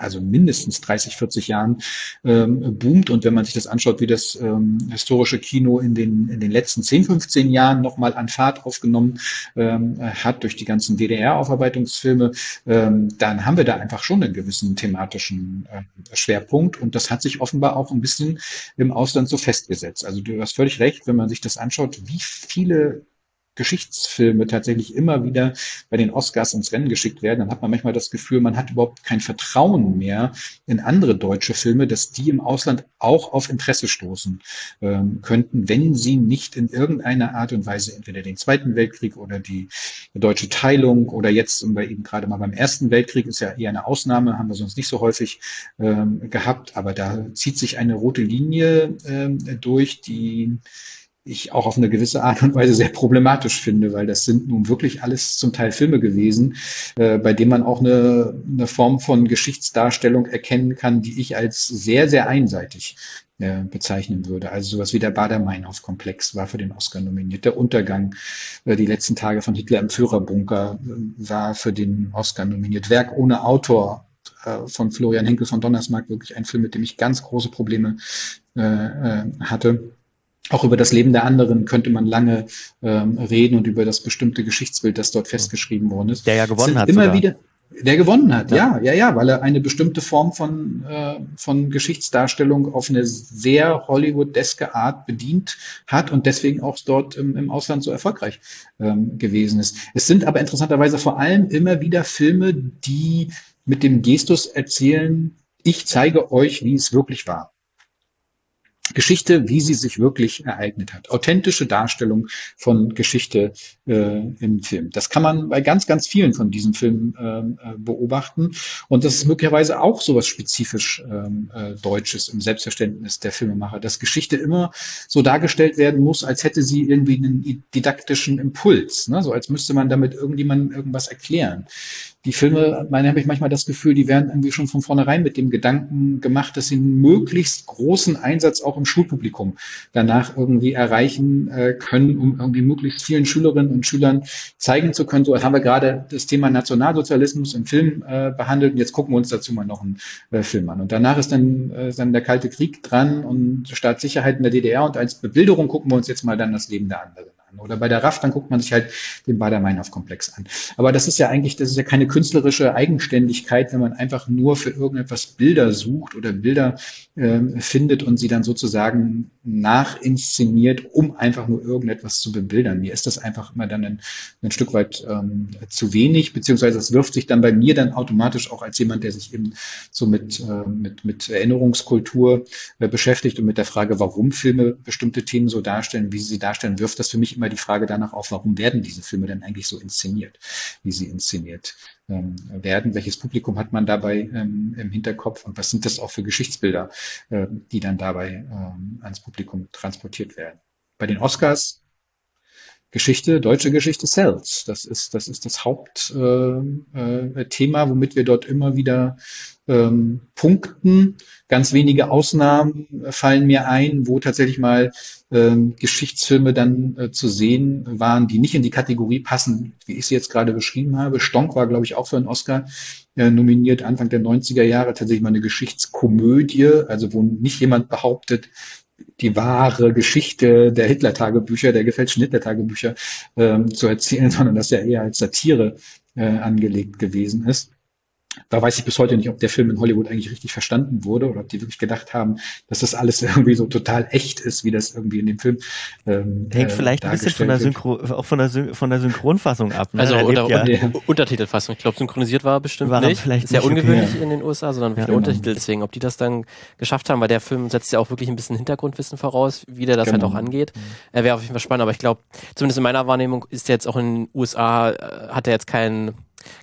also mindestens 30, 40 Jahren ähm, boomt. Und wenn man sich das anschaut, wie das ähm, historische Kino in den, in den letzten 10, 15 Jahren nochmal an Fahrt aufgenommen ähm, hat durch die ganzen DDR-Aufarbeitungsfilme, ähm, dann haben wir da einfach schon einen gewissen thematischen äh, Schwerpunkt. Und das hat sich offenbar auch ein bisschen im Ausland so festgesetzt. Also du hast völlig recht, wenn man sich das anschaut, wie viele Geschichtsfilme tatsächlich immer wieder bei den Oscars ins Rennen geschickt werden, dann hat man manchmal das Gefühl, man hat überhaupt kein Vertrauen mehr in andere deutsche Filme, dass die im Ausland auch auf Interesse stoßen ähm, könnten, wenn sie nicht in irgendeiner Art und Weise entweder den Zweiten Weltkrieg oder die deutsche Teilung oder jetzt bei eben gerade mal beim Ersten Weltkrieg ist ja eher eine Ausnahme, haben wir sonst nicht so häufig ähm, gehabt, aber da zieht sich eine rote Linie ähm, durch, die ich auch auf eine gewisse Art und Weise sehr problematisch finde, weil das sind nun wirklich alles zum Teil Filme gewesen, äh, bei denen man auch eine, eine Form von Geschichtsdarstellung erkennen kann, die ich als sehr, sehr einseitig äh, bezeichnen würde. Also sowas wie der Bader-Meinhof-Komplex war für den Oscar nominiert. Der Untergang, äh, die letzten Tage von Hitler im Führerbunker äh, war für den Oscar nominiert. Werk ohne Autor von Florian Henkel von Donnersmarck, wirklich ein Film, mit dem ich ganz große Probleme hatte. Auch über das Leben der anderen könnte man lange ähm, reden und über das bestimmte Geschichtsbild, das dort festgeschrieben worden ist. Der ja gewonnen hat. Immer sogar. wieder, der gewonnen hat, ja. ja, ja, ja, weil er eine bestimmte Form von, äh, von Geschichtsdarstellung auf eine sehr Hollywood-deske Art bedient hat und deswegen auch dort im, im Ausland so erfolgreich ähm, gewesen ist. Es sind aber interessanterweise vor allem immer wieder Filme, die mit dem Gestus erzählen, ich zeige euch, wie es wirklich war. Geschichte, wie sie sich wirklich ereignet hat. Authentische Darstellung von Geschichte äh, im Film. Das kann man bei ganz, ganz vielen von diesen Filmen ähm, äh, beobachten. Und das ist möglicherweise auch so was spezifisch ähm, äh, Deutsches im Selbstverständnis der Filmemacher, dass Geschichte immer so dargestellt werden muss, als hätte sie irgendwie einen didaktischen Impuls. Ne? So als müsste man damit irgendjemandem irgendwas erklären die Filme, meine habe ich manchmal das Gefühl, die werden irgendwie schon von vornherein mit dem Gedanken gemacht, dass sie einen möglichst großen Einsatz auch im Schulpublikum danach irgendwie erreichen äh, können, um irgendwie möglichst vielen Schülerinnen und Schülern zeigen zu können. So haben wir gerade das Thema Nationalsozialismus im Film äh, behandelt und jetzt gucken wir uns dazu mal noch einen äh, Film an. Und danach ist dann, äh, dann der Kalte Krieg dran und Staatssicherheit in der DDR und als Bebilderung gucken wir uns jetzt mal dann das Leben der anderen an. Oder bei der RAF, dann guckt man sich halt den Bader-Meinhof-Komplex an. Aber das ist ja eigentlich, das ist ja keine künstlerische Eigenständigkeit, wenn man einfach nur für irgendetwas Bilder sucht oder Bilder findet und sie dann sozusagen nachinszeniert, um einfach nur irgendetwas zu bebildern. Mir ist das einfach immer dann ein, ein Stück weit ähm, zu wenig, beziehungsweise es wirft sich dann bei mir dann automatisch auch als jemand, der sich eben so mit, äh, mit, mit Erinnerungskultur äh, beschäftigt und mit der Frage, warum Filme bestimmte Themen so darstellen, wie sie sie darstellen, wirft das für mich immer die Frage danach auf, warum werden diese Filme denn eigentlich so inszeniert, wie sie inszeniert ähm, werden? Welches Publikum hat man dabei ähm, im Hinterkopf und was sind das auch für Geschichtsbilder, die dann dabei ähm, ans Publikum transportiert werden? Bei den Oscars Geschichte, deutsche Geschichte sells. Das ist das, ist das Hauptthema, äh, äh, womit wir dort immer wieder ähm, punkten. Ganz wenige Ausnahmen fallen mir ein, wo tatsächlich mal ähm, Geschichtsfilme dann äh, zu sehen waren, die nicht in die Kategorie passen, wie ich sie jetzt gerade beschrieben habe. Stonk war, glaube ich, auch für einen Oscar äh, nominiert, Anfang der 90er Jahre, tatsächlich mal eine Geschichtskomödie, also wo nicht jemand behauptet, die wahre Geschichte der Hitler-Tagebücher, der gefälschten Hitler-Tagebücher ähm, zu erzählen, [laughs] sondern dass er eher als Satire äh, angelegt gewesen ist da weiß ich bis heute nicht, ob der Film in Hollywood eigentlich richtig verstanden wurde oder ob die wirklich gedacht haben, dass das alles [laughs] irgendwie so total echt ist, wie das irgendwie in dem Film ähm, hängt vielleicht ein bisschen von der Synchro auch von der, Syn von der Synchronfassung ab. Ne? Also oder, [laughs] ja. Untertitelfassung. Ich glaube, synchronisiert war bestimmt war nicht. Vielleicht Sehr ungewöhnlich okay. in den USA, sondern ja, genau. Untertitel. Deswegen, ob die das dann geschafft haben, weil der Film setzt ja auch wirklich ein bisschen Hintergrundwissen voraus, wie der das halt genau. halt auch angeht. Mhm. Er wäre auf jeden Fall spannend, aber ich glaube, zumindest in meiner Wahrnehmung ist der jetzt auch in den USA, äh, hat er jetzt keinen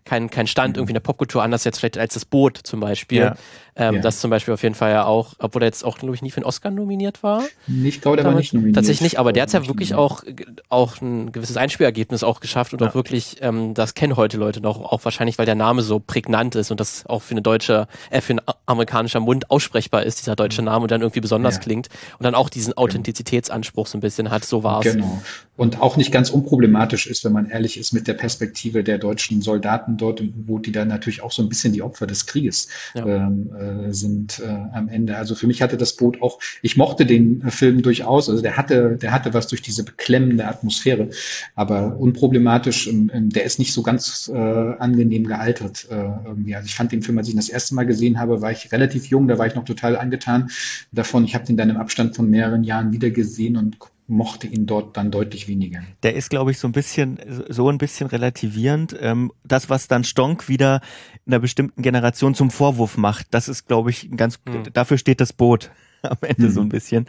kein, kein Stand mhm. irgendwie in der Popkultur anders jetzt vielleicht als das Boot zum Beispiel. Ja. Ähm, ja. Das zum Beispiel auf jeden Fall ja auch, obwohl er jetzt auch, glaube ich, nie für einen Oscar nominiert war. Ich glaube, der war nicht nominiert. Tatsächlich nicht, aber der hat ja wirklich auch, auch ein gewisses Einspielergebnis auch geschafft und ja. auch wirklich, ähm, das kennen heute Leute noch, auch wahrscheinlich, weil der Name so prägnant ist und das auch für eine deutsche, äh, für einen amerikanischer Mund aussprechbar ist, dieser deutsche mhm. Name und dann irgendwie besonders ja. klingt und dann auch diesen genau. Authentizitätsanspruch so ein bisschen hat, so war es. Genau. Und auch nicht ganz unproblematisch ist, wenn man ehrlich ist, mit der Perspektive der deutschen Soldaten dort, wo die dann natürlich auch so ein bisschen die Opfer des Krieges ähm, äh, sind äh, am Ende. Also für mich hatte das Boot auch, ich mochte den äh, Film durchaus, also der hatte, der hatte was durch diese beklemmende Atmosphäre, aber unproblematisch, ähm, der ist nicht so ganz äh, angenehm gealtert äh, irgendwie. Also ich fand den Film, als ich ihn das erste Mal gesehen habe, war ich relativ jung, da war ich noch total angetan davon. Ich habe den dann im Abstand von mehreren Jahren wieder gesehen und mochte ihn dort dann deutlich weniger. Der ist, glaube ich, so ein bisschen, so ein bisschen relativierend. Ähm, das, was dann Stonk wieder in einer bestimmten Generation zum Vorwurf macht, das ist, glaube ich, ganz, mhm. dafür steht das Boot [laughs] am Ende mhm. so ein bisschen.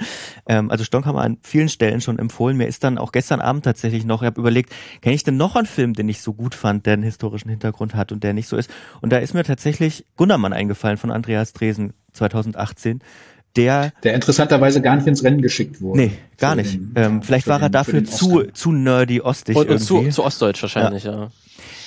Ähm, also Stonk haben wir an vielen Stellen schon empfohlen. Mir ist dann auch gestern Abend tatsächlich noch, ich habe überlegt, kenne ich denn noch einen Film, den ich so gut fand, der einen historischen Hintergrund hat und der nicht so ist? Und da ist mir tatsächlich Gundermann eingefallen von Andreas Dresen 2018 der. Der interessanterweise gar nicht ins Rennen geschickt wurde. Nee, gar nicht. Den, ähm, vielleicht war er dafür zu, zu nerdy ostig. Und, und zu, zu ostdeutsch wahrscheinlich, ja. ja.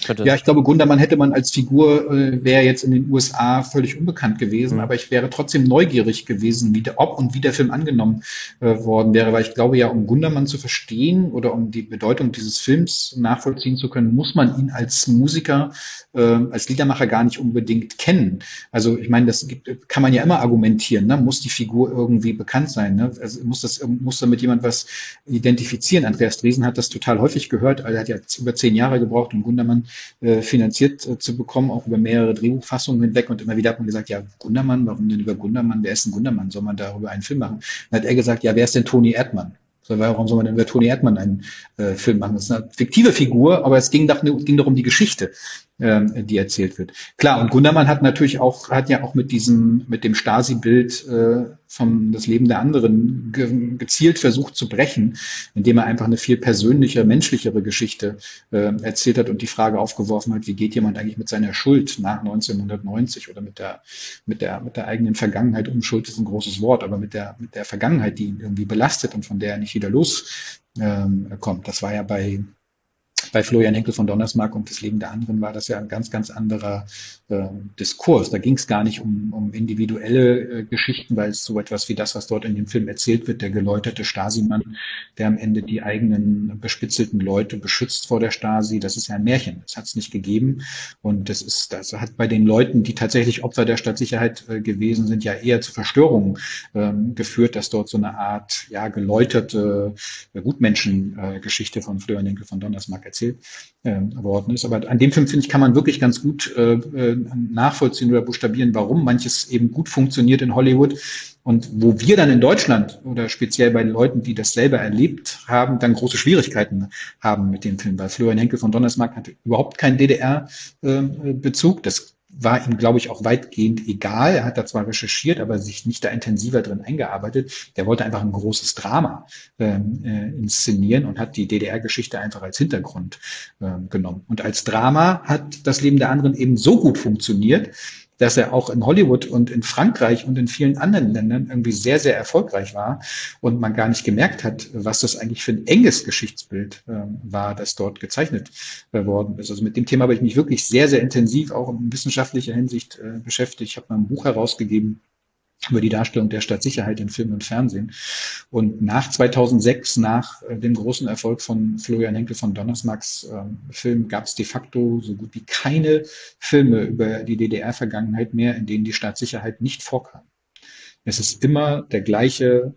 Könnte. Ja, ich glaube, Gundermann hätte man als Figur, äh, wäre jetzt in den USA völlig unbekannt gewesen, mhm. aber ich wäre trotzdem neugierig gewesen, wie der, ob und wie der Film angenommen äh, worden wäre, weil ich glaube ja, um Gundermann zu verstehen oder um die Bedeutung dieses Films nachvollziehen zu können, muss man ihn als Musiker, äh, als Liedermacher gar nicht unbedingt kennen. Also ich meine, das gibt, kann man ja immer argumentieren, ne? muss die Figur irgendwie bekannt sein, ne? also muss das, muss damit jemand was identifizieren. Andreas Dresen hat das total häufig gehört, also er hat ja über zehn Jahre gebraucht, um Gundermann äh, finanziert äh, zu bekommen, auch über mehrere Drehbuchfassungen hinweg. Und immer wieder hat man gesagt, ja, Gundermann, warum denn über Gundermann? Wer ist ein Gundermann? Soll man darüber einen Film machen? Dann hat er gesagt, ja, wer ist denn Toni Erdmann? So, warum soll man denn über Toni Erdmann einen äh, Film machen? Das ist eine fiktive Figur, aber es ging, doch, ging doch um die Geschichte ähm, die erzählt wird. Klar, und Gundermann hat natürlich auch, hat ja auch mit diesem, mit dem Stasi-Bild äh, vom das Leben der anderen ge gezielt versucht zu brechen, indem er einfach eine viel persönlichere, menschlichere Geschichte äh, erzählt hat und die Frage aufgeworfen hat, wie geht jemand eigentlich mit seiner Schuld nach 1990 oder mit der, mit der, mit der eigenen Vergangenheit um. Schuld ist ein großes Wort, aber mit der, mit der Vergangenheit, die ihn irgendwie belastet und von der er nicht wieder loskommt. Ähm, das war ja bei bei Florian Henkel von Donnersmarck und das Leben der anderen war das ja ein ganz, ganz anderer äh, Diskurs. Da ging es gar nicht um, um individuelle äh, Geschichten, weil es so etwas wie das, was dort in dem Film erzählt wird, der geläuterte Stasi-Mann, der am Ende die eigenen bespitzelten Leute beschützt vor der Stasi, das ist ja ein Märchen. Das hat es nicht gegeben. Und das ist, das hat bei den Leuten, die tatsächlich Opfer der Stadtsicherheit äh, gewesen sind, ja eher zu Verstörungen ähm, geführt, dass dort so eine Art ja geläuterte äh, Gutmenschengeschichte von Florian Henkel von Donnersmarck erzählt äh, worden ist. Aber an dem Film, finde ich, kann man wirklich ganz gut äh, äh, nachvollziehen oder buchstabieren, warum manches eben gut funktioniert in Hollywood und wo wir dann in Deutschland oder speziell bei den Leuten, die das selber erlebt haben, dann große Schwierigkeiten haben mit dem Film. Weil Florian Henkel von Donnersmarck hatte überhaupt keinen DDR-Bezug. Ähm, das war ihm, glaube ich, auch weitgehend egal. Er hat da zwar recherchiert, aber sich nicht da intensiver drin eingearbeitet. Der wollte einfach ein großes Drama ähm, äh, inszenieren und hat die DDR-Geschichte einfach als Hintergrund ähm, genommen. Und als Drama hat das Leben der anderen eben so gut funktioniert, dass er auch in Hollywood und in Frankreich und in vielen anderen Ländern irgendwie sehr, sehr erfolgreich war und man gar nicht gemerkt hat, was das eigentlich für ein enges Geschichtsbild äh, war, das dort gezeichnet äh, worden ist. Also mit dem Thema habe ich mich wirklich sehr, sehr intensiv auch in wissenschaftlicher Hinsicht äh, beschäftigt. Ich habe mal ein Buch herausgegeben, über die Darstellung der Stadtsicherheit in Film und Fernsehen. Und nach 2006, nach äh, dem großen Erfolg von Florian Henkel von Donnersmarks äh, Film, gab es de facto so gut wie keine Filme über die DDR-Vergangenheit mehr, in denen die Staatssicherheit nicht vorkam. Es ist immer der gleiche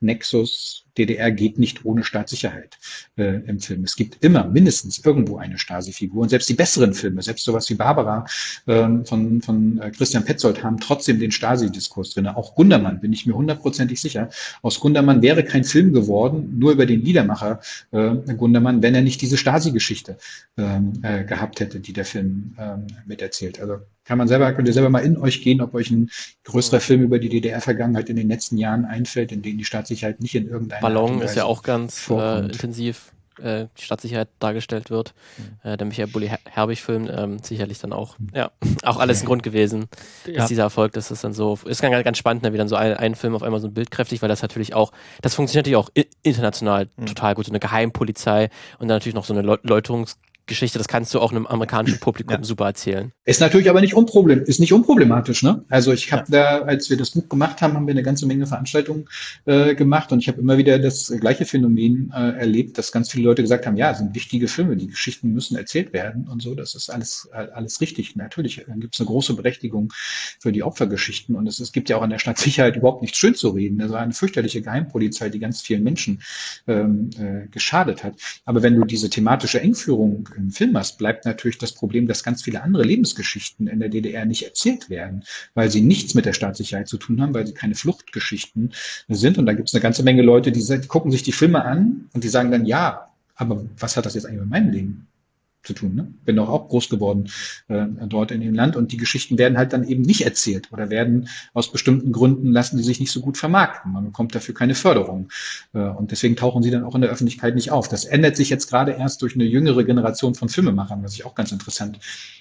Nexus DDR geht nicht ohne Staatssicherheit äh, im Film. Es gibt immer mindestens irgendwo eine Stasi-Figur. Und selbst die besseren Filme, selbst sowas wie Barbara äh, von, von äh, Christian Petzold haben trotzdem den Stasi-Diskurs drin. Auch Gundermann, bin ich mir hundertprozentig sicher. Aus Gundermann wäre kein Film geworden, nur über den Liedermacher äh, Gundermann, wenn er nicht diese Stasi-Geschichte ähm, äh, gehabt hätte, die der Film äh, miterzählt. Also kann man selber, könnt ihr selber mal in euch gehen, ob euch ein größerer Film über die DDR-Vergangenheit in den letzten Jahren einfällt, in denen die Staatssicherheit nicht in irgendeiner Ballon ist ja auch ganz äh, intensiv äh, die Stadtsicherheit dargestellt wird. Mhm. Äh, der Michael Bulli Herbig-Film ähm, sicherlich dann auch, mhm. ja, [laughs] auch alles ein Grund gewesen, dass ja. dieser Erfolg, dass es dann so, ist ganz, ganz spannend, ne, wie dann so ein, ein Film auf einmal so bildkräftig, weil das natürlich auch, das funktioniert natürlich auch international mhm. total gut, so eine Geheimpolizei und dann natürlich noch so eine Läuterungs Geschichte, das kannst du auch einem amerikanischen Publikum ja. super erzählen. Ist natürlich aber nicht unproblem, ist nicht unproblematisch, ne? Also ich habe ja. da, als wir das Buch gemacht haben, haben wir eine ganze Menge Veranstaltungen äh, gemacht und ich habe immer wieder das gleiche Phänomen äh, erlebt, dass ganz viele Leute gesagt haben, ja, sind wichtige Filme, die Geschichten müssen erzählt werden und so, das ist alles alles richtig. Natürlich dann gibt es eine große Berechtigung für die Opfergeschichten und es, es gibt ja auch an der Stadtsicherheit überhaupt nichts schön zu reden. Das war eine fürchterliche Geheimpolizei, die ganz vielen Menschen ähm, äh, geschadet hat. Aber wenn du diese thematische Engführung im Film hast, bleibt natürlich das Problem, dass ganz viele andere Lebensgeschichten in der DDR nicht erzählt werden, weil sie nichts mit der Staatssicherheit zu tun haben, weil sie keine Fluchtgeschichten sind. Und da gibt es eine ganze Menge Leute, die, die gucken sich die Filme an und die sagen dann, ja, aber was hat das jetzt eigentlich mit meinem Leben zu tun. Ne? Bin doch auch groß geworden äh, dort in dem Land und die Geschichten werden halt dann eben nicht erzählt oder werden aus bestimmten Gründen lassen die sich nicht so gut vermarkten. Man bekommt dafür keine Förderung äh, und deswegen tauchen sie dann auch in der Öffentlichkeit nicht auf. Das ändert sich jetzt gerade erst durch eine jüngere Generation von Filmemachern, was ich auch ganz interessant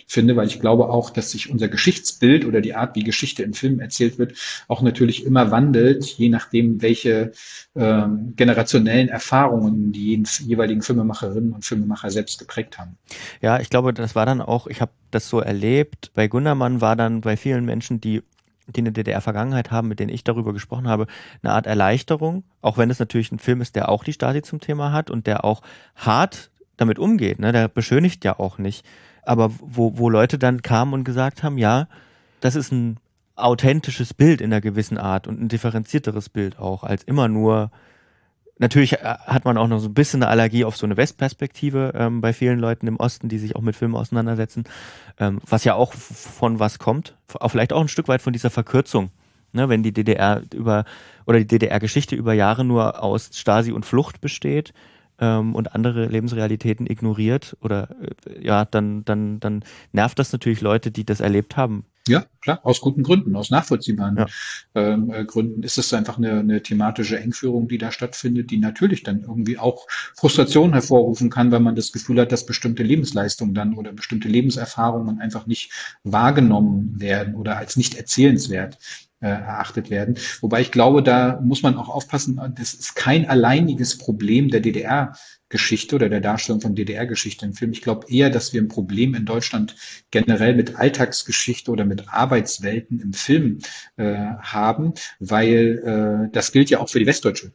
finde, weil ich glaube auch, dass sich unser Geschichtsbild oder die Art, wie Geschichte in Filmen erzählt wird, auch natürlich immer wandelt, je nachdem, welche ähm, generationellen Erfahrungen die jeweiligen Filmemacherinnen und Filmemacher selbst geprägt haben. Ja, ich glaube, das war dann auch, ich habe das so erlebt, bei Gundermann war dann bei vielen Menschen, die die eine DDR-Vergangenheit haben, mit denen ich darüber gesprochen habe, eine Art Erleichterung, auch wenn es natürlich ein Film ist, der auch die Stasi zum Thema hat und der auch hart damit umgeht, ne? der beschönigt ja auch nicht. Aber wo, wo Leute dann kamen und gesagt haben, ja, das ist ein authentisches Bild in einer gewissen Art und ein differenzierteres Bild auch, als immer nur Natürlich äh, hat man auch noch so ein bisschen eine Allergie auf so eine Westperspektive ähm, bei vielen Leuten im Osten, die sich auch mit Filmen auseinandersetzen, ähm, was ja auch von was kommt, vielleicht auch ein Stück weit von dieser Verkürzung. Ne, wenn die DDR über oder die DDR-Geschichte über Jahre nur aus Stasi und Flucht besteht ähm, und andere Lebensrealitäten ignoriert oder äh, ja, dann, dann, dann nervt das natürlich Leute, die das erlebt haben, ja, klar, aus guten Gründen, aus nachvollziehbaren ja. ähm, äh, Gründen ist es einfach eine, eine thematische Engführung, die da stattfindet, die natürlich dann irgendwie auch Frustration hervorrufen kann, weil man das Gefühl hat, dass bestimmte Lebensleistungen dann oder bestimmte Lebenserfahrungen einfach nicht wahrgenommen werden oder als nicht erzählenswert äh, erachtet werden. Wobei ich glaube, da muss man auch aufpassen, das ist kein alleiniges Problem der DDR Geschichte oder der Darstellung von DDR-Geschichte im Film. Ich glaube eher, dass wir ein Problem in Deutschland generell mit Alltagsgeschichte oder mit Arbeitswelten im Film äh, haben, weil äh, das gilt ja auch für die westdeutsche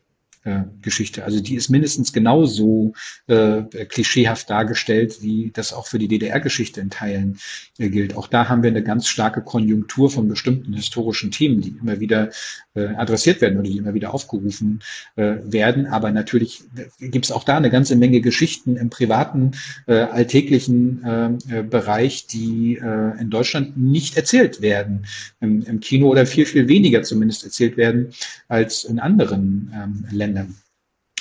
Geschichte. Also die ist mindestens genauso äh, klischeehaft dargestellt, wie das auch für die DDR-Geschichte in Teilen äh, gilt. Auch da haben wir eine ganz starke Konjunktur von bestimmten historischen Themen, die immer wieder äh, adressiert werden oder die immer wieder aufgerufen äh, werden. Aber natürlich gibt es auch da eine ganze Menge Geschichten im privaten, äh, alltäglichen äh, äh, Bereich, die äh, in Deutschland nicht erzählt werden im, im Kino oder viel, viel weniger zumindest erzählt werden als in anderen ähm, Ländern. them.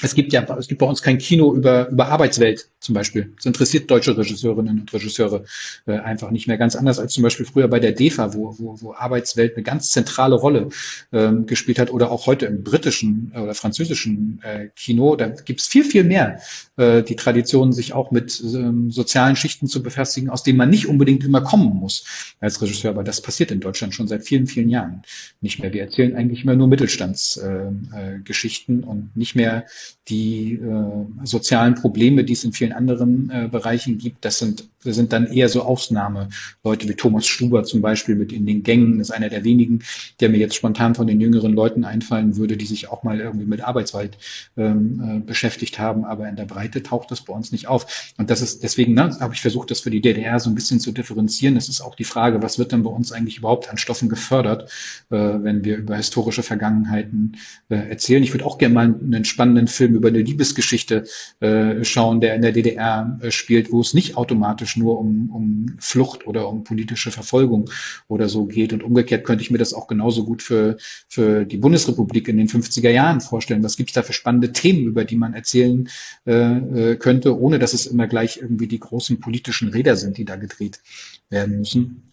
Es gibt ja, es gibt bei uns kein Kino über, über Arbeitswelt zum Beispiel. Das interessiert deutsche Regisseurinnen und Regisseure äh, einfach nicht mehr. Ganz anders als zum Beispiel früher bei der DEFA, wo, wo, wo Arbeitswelt eine ganz zentrale Rolle ähm, gespielt hat oder auch heute im britischen äh, oder französischen äh, Kino. Da gibt's viel, viel mehr äh, die Tradition, sich auch mit ähm, sozialen Schichten zu befestigen, aus denen man nicht unbedingt immer kommen muss als Regisseur. Aber das passiert in Deutschland schon seit vielen, vielen Jahren nicht mehr. Wir erzählen eigentlich immer nur Mittelstandsgeschichten äh, äh, und nicht mehr die äh, sozialen Probleme, die es in vielen anderen äh, Bereichen gibt. Das sind, das sind dann eher so Ausnahme. Leute wie Thomas Stuber zum Beispiel mit in den Gängen ist einer der wenigen, der mir jetzt spontan von den jüngeren Leuten einfallen würde, die sich auch mal irgendwie mit Arbeitswald ähm, äh, beschäftigt haben. Aber in der Breite taucht das bei uns nicht auf. Und das ist deswegen, ne, habe ich versucht, das für die DDR so ein bisschen zu differenzieren. Es ist auch die Frage, was wird denn bei uns eigentlich überhaupt an Stoffen gefördert, äh, wenn wir über historische Vergangenheiten äh, erzählen. Ich würde auch gerne mal einen spannenden Film über eine Liebesgeschichte äh, schauen, der in der DDR äh, spielt, wo es nicht automatisch nur um, um Flucht oder um politische Verfolgung oder so geht. Und umgekehrt könnte ich mir das auch genauso gut für, für die Bundesrepublik in den 50er Jahren vorstellen. Was gibt es da für spannende Themen, über die man erzählen äh, äh, könnte, ohne dass es immer gleich irgendwie die großen politischen Räder sind, die da gedreht werden müssen.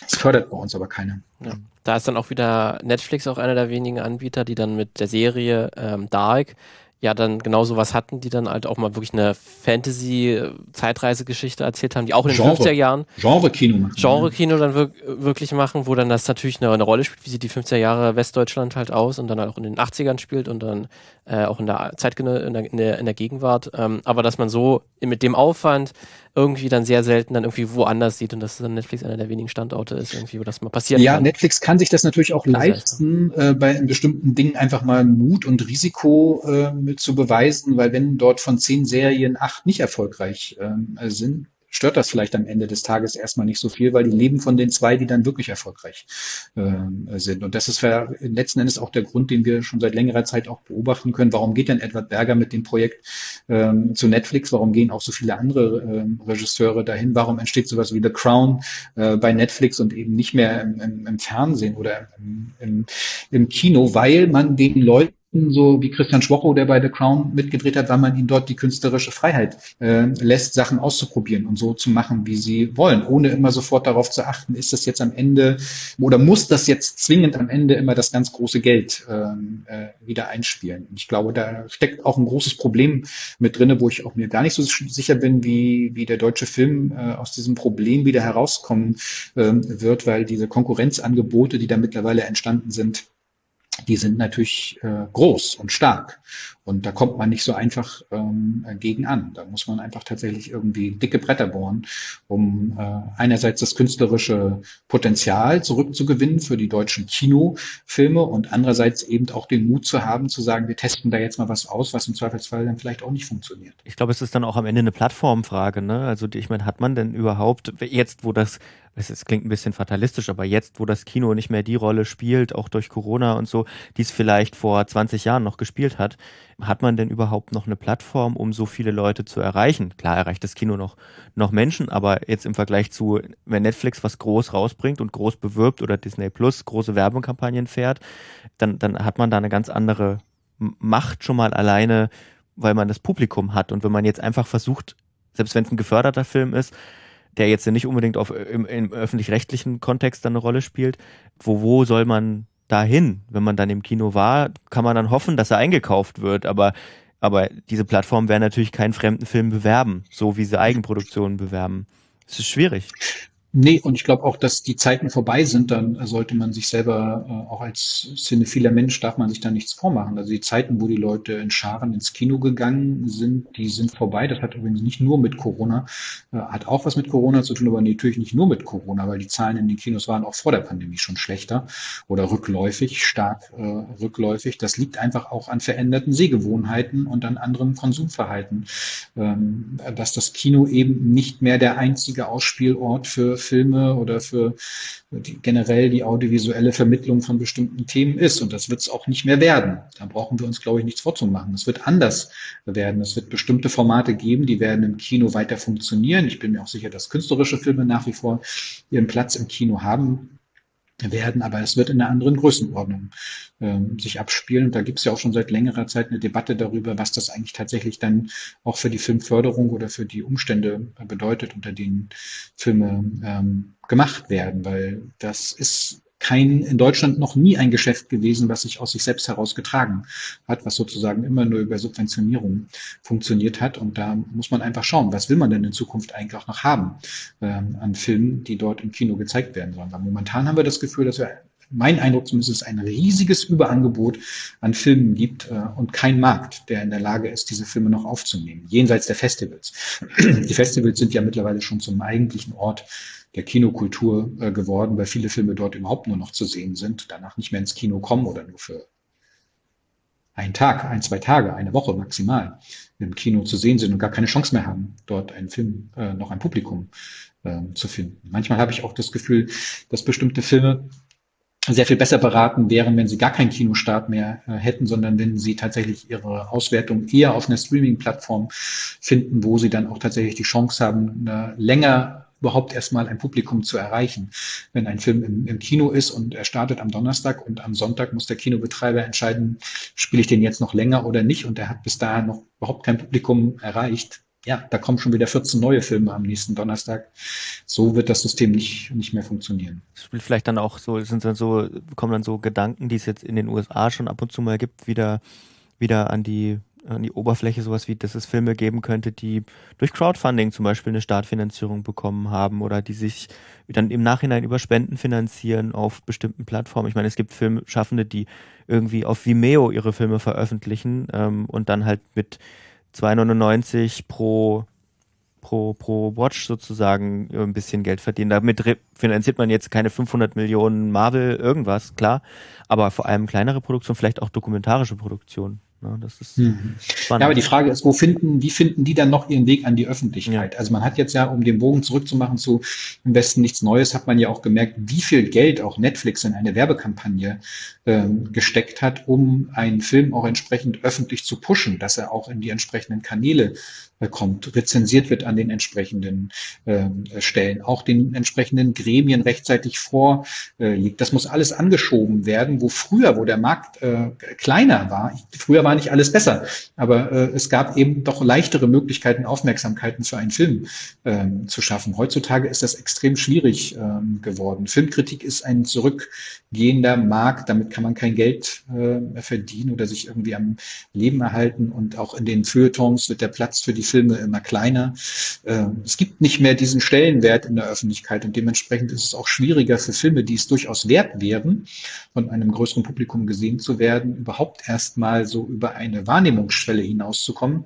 Das fördert bei uns aber keiner. Ja. Da ist dann auch wieder Netflix auch einer der wenigen Anbieter, die dann mit der Serie ähm, Dark ja dann genau sowas hatten, die dann halt auch mal wirklich eine Fantasy-Zeitreisegeschichte erzählt haben, die auch in den Genre, 50er Jahren Genre-Kino machen. Genre-Kino dann wir wirklich machen, wo dann das natürlich eine, eine, Rolle spielt, wie sieht die 50er Jahre Westdeutschland halt aus und dann halt auch in den 80ern spielt und dann äh, auch in der Zeit in der, in der, in der Gegenwart. Ähm, aber dass man so mit dem Aufwand irgendwie dann sehr selten dann irgendwie woanders sieht und dass dann Netflix einer der wenigen Standorte ist, irgendwie, wo das mal passieren ja, kann. Netflix kann sich das natürlich auch leisten, äh, bei bestimmten Dingen einfach mal Mut und Risiko äh, zu beweisen, weil wenn dort von zehn Serien acht nicht erfolgreich äh, sind, stört das vielleicht am Ende des Tages erstmal nicht so viel, weil die leben von den zwei, die dann wirklich erfolgreich äh, sind. Und das ist letzten Endes auch der Grund, den wir schon seit längerer Zeit auch beobachten können. Warum geht denn Edward Berger mit dem Projekt ähm, zu Netflix? Warum gehen auch so viele andere ähm, Regisseure dahin? Warum entsteht sowas wie The Crown äh, bei Netflix und eben nicht mehr im, im, im Fernsehen oder im, im Kino? Weil man den Leuten so wie Christian Schwocho, der bei The Crown mitgedreht hat, weil man ihnen dort die künstlerische Freiheit äh, lässt, Sachen auszuprobieren und so zu machen, wie sie wollen, ohne immer sofort darauf zu achten, ist das jetzt am Ende oder muss das jetzt zwingend am Ende immer das ganz große Geld ähm, äh, wieder einspielen. Und ich glaube, da steckt auch ein großes Problem mit drinne, wo ich auch mir gar nicht so sicher bin, wie, wie der deutsche Film äh, aus diesem Problem wieder herauskommen äh, wird, weil diese Konkurrenzangebote, die da mittlerweile entstanden sind, die sind natürlich äh, groß und stark. Und da kommt man nicht so einfach ähm, gegen an. Da muss man einfach tatsächlich irgendwie dicke Bretter bohren, um äh, einerseits das künstlerische Potenzial zurückzugewinnen für die deutschen Kinofilme und andererseits eben auch den Mut zu haben, zu sagen, wir testen da jetzt mal was aus, was im Zweifelsfall dann vielleicht auch nicht funktioniert. Ich glaube, es ist dann auch am Ende eine Plattformfrage. Ne? Also ich meine, hat man denn überhaupt jetzt, wo das es klingt ein bisschen fatalistisch, aber jetzt, wo das Kino nicht mehr die Rolle spielt, auch durch Corona und so, die es vielleicht vor 20 Jahren noch gespielt hat, hat man denn überhaupt noch eine Plattform, um so viele Leute zu erreichen? Klar erreicht das Kino noch, noch Menschen, aber jetzt im Vergleich zu, wenn Netflix was groß rausbringt und groß bewirbt oder Disney Plus große Werbekampagnen fährt, dann, dann hat man da eine ganz andere Macht schon mal alleine, weil man das Publikum hat. Und wenn man jetzt einfach versucht, selbst wenn es ein geförderter Film ist, der jetzt nicht unbedingt auf, im, im öffentlich-rechtlichen Kontext dann eine Rolle spielt. Wo, wo soll man dahin? Wenn man dann im Kino war, kann man dann hoffen, dass er eingekauft wird, aber aber diese Plattformen werden natürlich keinen fremden Film bewerben, so wie sie Eigenproduktionen bewerben. Es ist schwierig. Nee, und ich glaube auch, dass die Zeiten vorbei sind, dann sollte man sich selber, äh, auch als cinephiler Mensch, darf man sich da nichts vormachen. Also die Zeiten, wo die Leute in Scharen ins Kino gegangen sind, die sind vorbei. Das hat übrigens nicht nur mit Corona, äh, hat auch was mit Corona zu tun, aber natürlich nicht nur mit Corona, weil die Zahlen in den Kinos waren auch vor der Pandemie schon schlechter oder rückläufig, stark äh, rückläufig. Das liegt einfach auch an veränderten Sehgewohnheiten und an anderen Konsumverhalten, ähm, dass das Kino eben nicht mehr der einzige Ausspielort für Filme oder für die, generell die audiovisuelle Vermittlung von bestimmten Themen ist. Und das wird es auch nicht mehr werden. Da brauchen wir uns, glaube ich, nichts vorzumachen. Es wird anders werden. Es wird bestimmte Formate geben, die werden im Kino weiter funktionieren. Ich bin mir auch sicher, dass künstlerische Filme nach wie vor ihren Platz im Kino haben werden, aber es wird in einer anderen Größenordnung ähm, sich abspielen. Und da gibt es ja auch schon seit längerer Zeit eine Debatte darüber, was das eigentlich tatsächlich dann auch für die Filmförderung oder für die Umstände bedeutet, unter denen Filme ähm, gemacht werden, weil das ist kein, in Deutschland noch nie ein Geschäft gewesen, was sich aus sich selbst heraus getragen hat, was sozusagen immer nur über Subventionierung funktioniert hat. Und da muss man einfach schauen, was will man denn in Zukunft eigentlich auch noch haben ähm, an Filmen, die dort im Kino gezeigt werden sollen. Weil momentan haben wir das Gefühl, dass wir mein Eindruck zumindest ein riesiges Überangebot an Filmen gibt äh, und kein Markt, der in der Lage ist, diese Filme noch aufzunehmen, jenseits der Festivals. [clears throat] Die Festivals sind ja mittlerweile schon zum eigentlichen Ort der Kinokultur äh, geworden, weil viele Filme dort überhaupt nur noch zu sehen sind, danach nicht mehr ins Kino kommen oder nur für einen Tag, ein, zwei Tage, eine Woche maximal im Kino zu sehen sind und gar keine Chance mehr haben, dort einen Film, äh, noch ein Publikum äh, zu finden. Manchmal habe ich auch das Gefühl, dass bestimmte Filme sehr viel besser beraten wären, wenn sie gar keinen Kinostart mehr äh, hätten, sondern wenn sie tatsächlich ihre Auswertung eher auf einer Streaming-Plattform finden, wo sie dann auch tatsächlich die Chance haben, länger überhaupt erstmal ein Publikum zu erreichen. Wenn ein Film im, im, Kino ist und er startet am Donnerstag und am Sonntag muss der Kinobetreiber entscheiden, spiele ich den jetzt noch länger oder nicht und er hat bis dahin noch überhaupt kein Publikum erreicht. Ja, da kommen schon wieder 14 neue Filme am nächsten Donnerstag. So wird das System nicht, nicht mehr funktionieren. Vielleicht dann auch so, sind dann so, kommen dann so Gedanken, die es jetzt in den USA schon ab und zu mal gibt, wieder, wieder an die an die Oberfläche sowas wie, dass es Filme geben könnte, die durch Crowdfunding zum Beispiel eine Startfinanzierung bekommen haben oder die sich dann im Nachhinein über Spenden finanzieren auf bestimmten Plattformen. Ich meine, es gibt Filmschaffende, die irgendwie auf Vimeo ihre Filme veröffentlichen ähm, und dann halt mit 2,99 pro pro, pro Watch sozusagen ein bisschen Geld verdienen. Damit finanziert man jetzt keine 500 Millionen Marvel irgendwas, klar, aber vor allem kleinere Produktionen, vielleicht auch dokumentarische Produktionen. Ne? Das ist hm. spannend. Ja, aber die Frage ist, wo finden, wie finden die dann noch ihren Weg an die Öffentlichkeit? Ja. Also man hat jetzt ja, um den Bogen zurückzumachen zu im Westen nichts Neues, hat man ja auch gemerkt, wie viel Geld auch Netflix in eine Werbekampagne ähm, gesteckt hat, um einen Film auch entsprechend öffentlich zu pushen, dass er auch in die entsprechenden Kanäle kommt, rezensiert wird an den entsprechenden äh, Stellen, auch den entsprechenden Gremien rechtzeitig vorliegt. Das muss alles angeschoben werden, wo früher, wo der Markt äh, kleiner war, früher war nicht alles besser, aber äh, es gab eben doch leichtere Möglichkeiten, Aufmerksamkeiten für einen Film ähm, zu schaffen. Heutzutage ist das extrem schwierig ähm, geworden. Filmkritik ist ein zurückgehender Markt, damit kann man kein Geld äh, verdienen oder sich irgendwie am Leben erhalten und auch in den Feuilletons wird der Platz für die Filme immer kleiner. Ähm, es gibt nicht mehr diesen Stellenwert in der Öffentlichkeit und dementsprechend ist es auch schwieriger für Filme, die es durchaus wert wären, von einem größeren Publikum gesehen zu werden, überhaupt erstmal so über eine Wahrnehmungsschwelle hinauszukommen,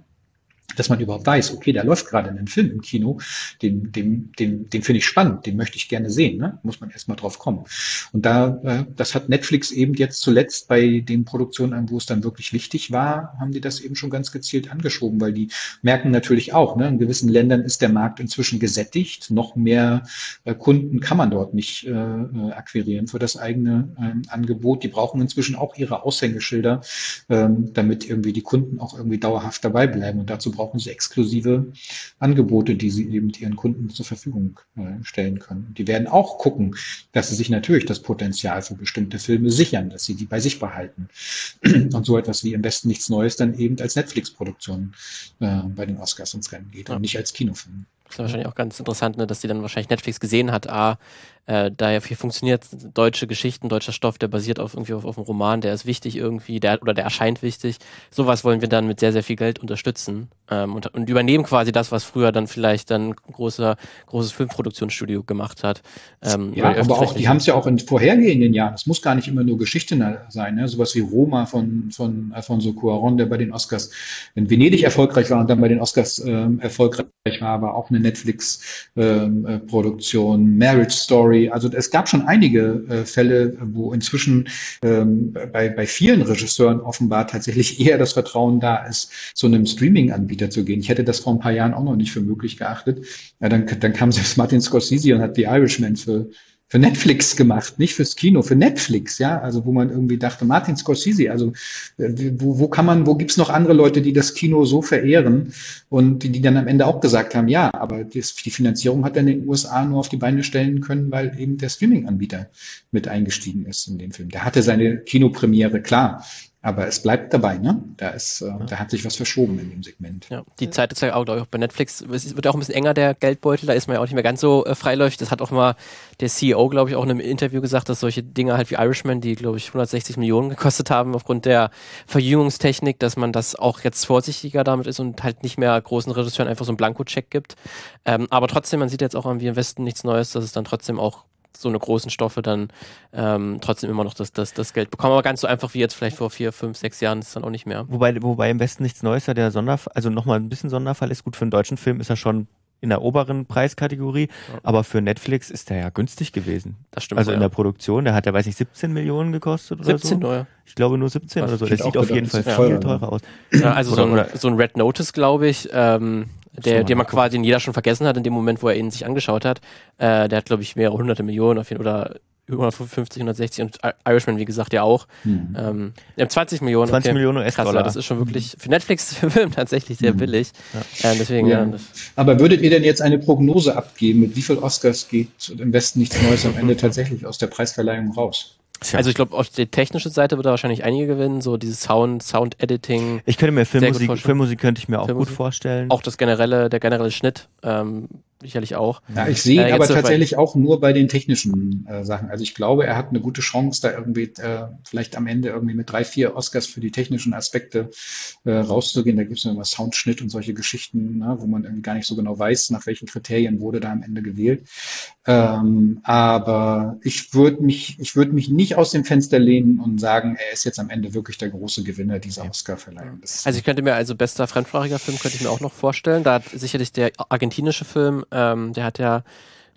dass man überhaupt weiß, okay, da läuft gerade ein Film im Kino, den, den, den, den finde ich spannend, den möchte ich gerne sehen, ne? muss man erstmal drauf kommen. Und da, äh, das hat Netflix eben jetzt zuletzt bei den Produktionen, wo es dann wirklich wichtig war, haben die das eben schon ganz gezielt angeschoben, weil die merken natürlich auch, ne, in gewissen Ländern ist der Markt inzwischen gesättigt, noch mehr äh, Kunden kann man dort nicht äh, äh akquirieren für das eigene äh, Angebot. Die brauchen inzwischen auch ihre Aushängeschilder, äh, damit irgendwie die Kunden auch irgendwie dauerhaft dabei bleiben. Und dazu brauchen sie exklusive Angebote, die sie eben ihren Kunden zur Verfügung äh, stellen können. Die werden auch gucken, dass sie sich natürlich das Potenzial für bestimmte Filme sichern, dass sie die bei sich behalten. [clears throat] Und so etwas wie im Besten nichts Neues dann eben als Netflix-Produktion äh, bei den Oscars ins Rennen geht ja. und nicht als Kinofilm. Das ist wahrscheinlich auch ganz interessant, ne, dass die dann wahrscheinlich Netflix gesehen hat, ah, äh, da ja viel funktioniert, deutsche Geschichten, deutscher Stoff, der basiert auf irgendwie auf, auf einem Roman, der ist wichtig irgendwie, der oder der erscheint wichtig. Sowas wollen wir dann mit sehr, sehr viel Geld unterstützen ähm, und, und übernehmen quasi das, was früher dann vielleicht dann großer, großes Filmproduktionsstudio gemacht hat. Ähm, ja, aber auch, die haben es ja auch in vorhergehenden Jahren, es muss gar nicht immer nur Geschichte sein, ne? sowas wie Roma von, von Alfonso Cuaron, der bei den Oscars in Venedig erfolgreich war und dann bei den Oscars ähm, erfolgreich war, aber auch eine Netflix-Produktion, ähm, äh, Marriage Story, Story. Also es gab schon einige äh, Fälle, wo inzwischen ähm, bei, bei vielen Regisseuren offenbar tatsächlich eher das Vertrauen da ist, zu einem Streaming-Anbieter zu gehen. Ich hätte das vor ein paar Jahren auch noch nicht für möglich geachtet. Ja, dann, dann kam [laughs] selbst Martin Scorsese und hat The Irishman für für Netflix gemacht, nicht fürs Kino, für Netflix, ja, also wo man irgendwie dachte, Martin Scorsese, also äh, wo, wo kann man, wo gibt's noch andere Leute, die das Kino so verehren und die, die dann am Ende auch gesagt haben, ja, aber das, die Finanzierung hat dann in den USA nur auf die Beine stellen können, weil eben der Streaming-Anbieter mit eingestiegen ist in den Film. Der hatte seine Kinopremiere, klar, aber es bleibt dabei, ne? Da ist, äh, ja. da hat sich was verschoben in dem Segment. Ja, die Zeit ist ja auch, glaube ich, bei Netflix. Es wird auch ein bisschen enger, der Geldbeutel. Da ist man ja auch nicht mehr ganz so äh, freiläufig. Das hat auch mal der CEO, glaube ich, auch in einem Interview gesagt, dass solche Dinge halt wie Irishman, die, glaube ich, 160 Millionen gekostet haben aufgrund der Verjüngungstechnik, dass man das auch jetzt vorsichtiger damit ist und halt nicht mehr großen Regisseuren einfach so einen Blankocheck gibt. Ähm, aber trotzdem, man sieht jetzt auch irgendwie im Westen nichts Neues, dass es dann trotzdem auch so eine großen Stoffe dann ähm, trotzdem immer noch das, das, das Geld bekommen. Aber ganz so einfach wie jetzt vielleicht vor vier, fünf, sechs Jahren ist es dann auch nicht mehr. Wobei, wobei im Westen nichts Neues ja der Sonderfall, also nochmal ein bisschen Sonderfall ist gut für einen deutschen Film, ist er schon in der oberen Preiskategorie, ja. aber für Netflix ist der ja günstig gewesen. Das stimmt. Also in der Produktion, der hat ja, weiß ich, 17 Millionen gekostet oder 17, so. 17, Ich glaube nur 17 Was oder so. Der sieht auf jeden Fall viel teurer aus. Ja, also oder, so, ein, so ein Red Notice, glaube ich, ähm, der, den man quasi in jeder schon vergessen hat in dem Moment, wo er ihn sich angeschaut hat. Äh, der hat, glaube ich, mehrere hunderte Millionen auf jeden oder 150, 160 und Irishman, wie gesagt, ja auch. Mhm. Ähm, 20 Millionen. 20 okay. Millionen US-Dollar. Das ist schon wirklich für Netflix-Film [laughs] tatsächlich sehr mhm. billig. Ja. Äh, deswegen, ja. ja Aber würdet ihr denn jetzt eine Prognose abgeben, mit wie viel Oscars geht im Westen nichts Neues am Ende tatsächlich aus der Preisverleihung raus? Tja. Also ich glaube, auf der technischen Seite wird er wahrscheinlich einige gewinnen, so dieses Sound, Sound-Editing. Ich könnte mir Filmmusik, Filmmusik könnte ich mir auch Filmmusik. gut vorstellen. Auch das generelle, der generelle Schnitt. Ähm, sicherlich auch. Ja, ich sehe ihn äh, aber tatsächlich auch nur bei den technischen äh, Sachen. Also ich glaube, er hat eine gute Chance, da irgendwie äh, vielleicht am Ende irgendwie mit drei, vier Oscars für die technischen Aspekte äh, rauszugehen. Da gibt es immer Soundschnitt und solche Geschichten, ne, wo man irgendwie gar nicht so genau weiß, nach welchen Kriterien wurde da am Ende gewählt. Ähm, aber ich würde mich, ich würde mich nicht aus dem Fenster lehnen und sagen, er ist jetzt am Ende wirklich der große Gewinner dieser Oscar-Verleihung. Also ich könnte mir also bester fremdsprachiger Film könnte ich mir auch noch vorstellen. Da hat sicherlich der argentinische Film ähm, der hat ja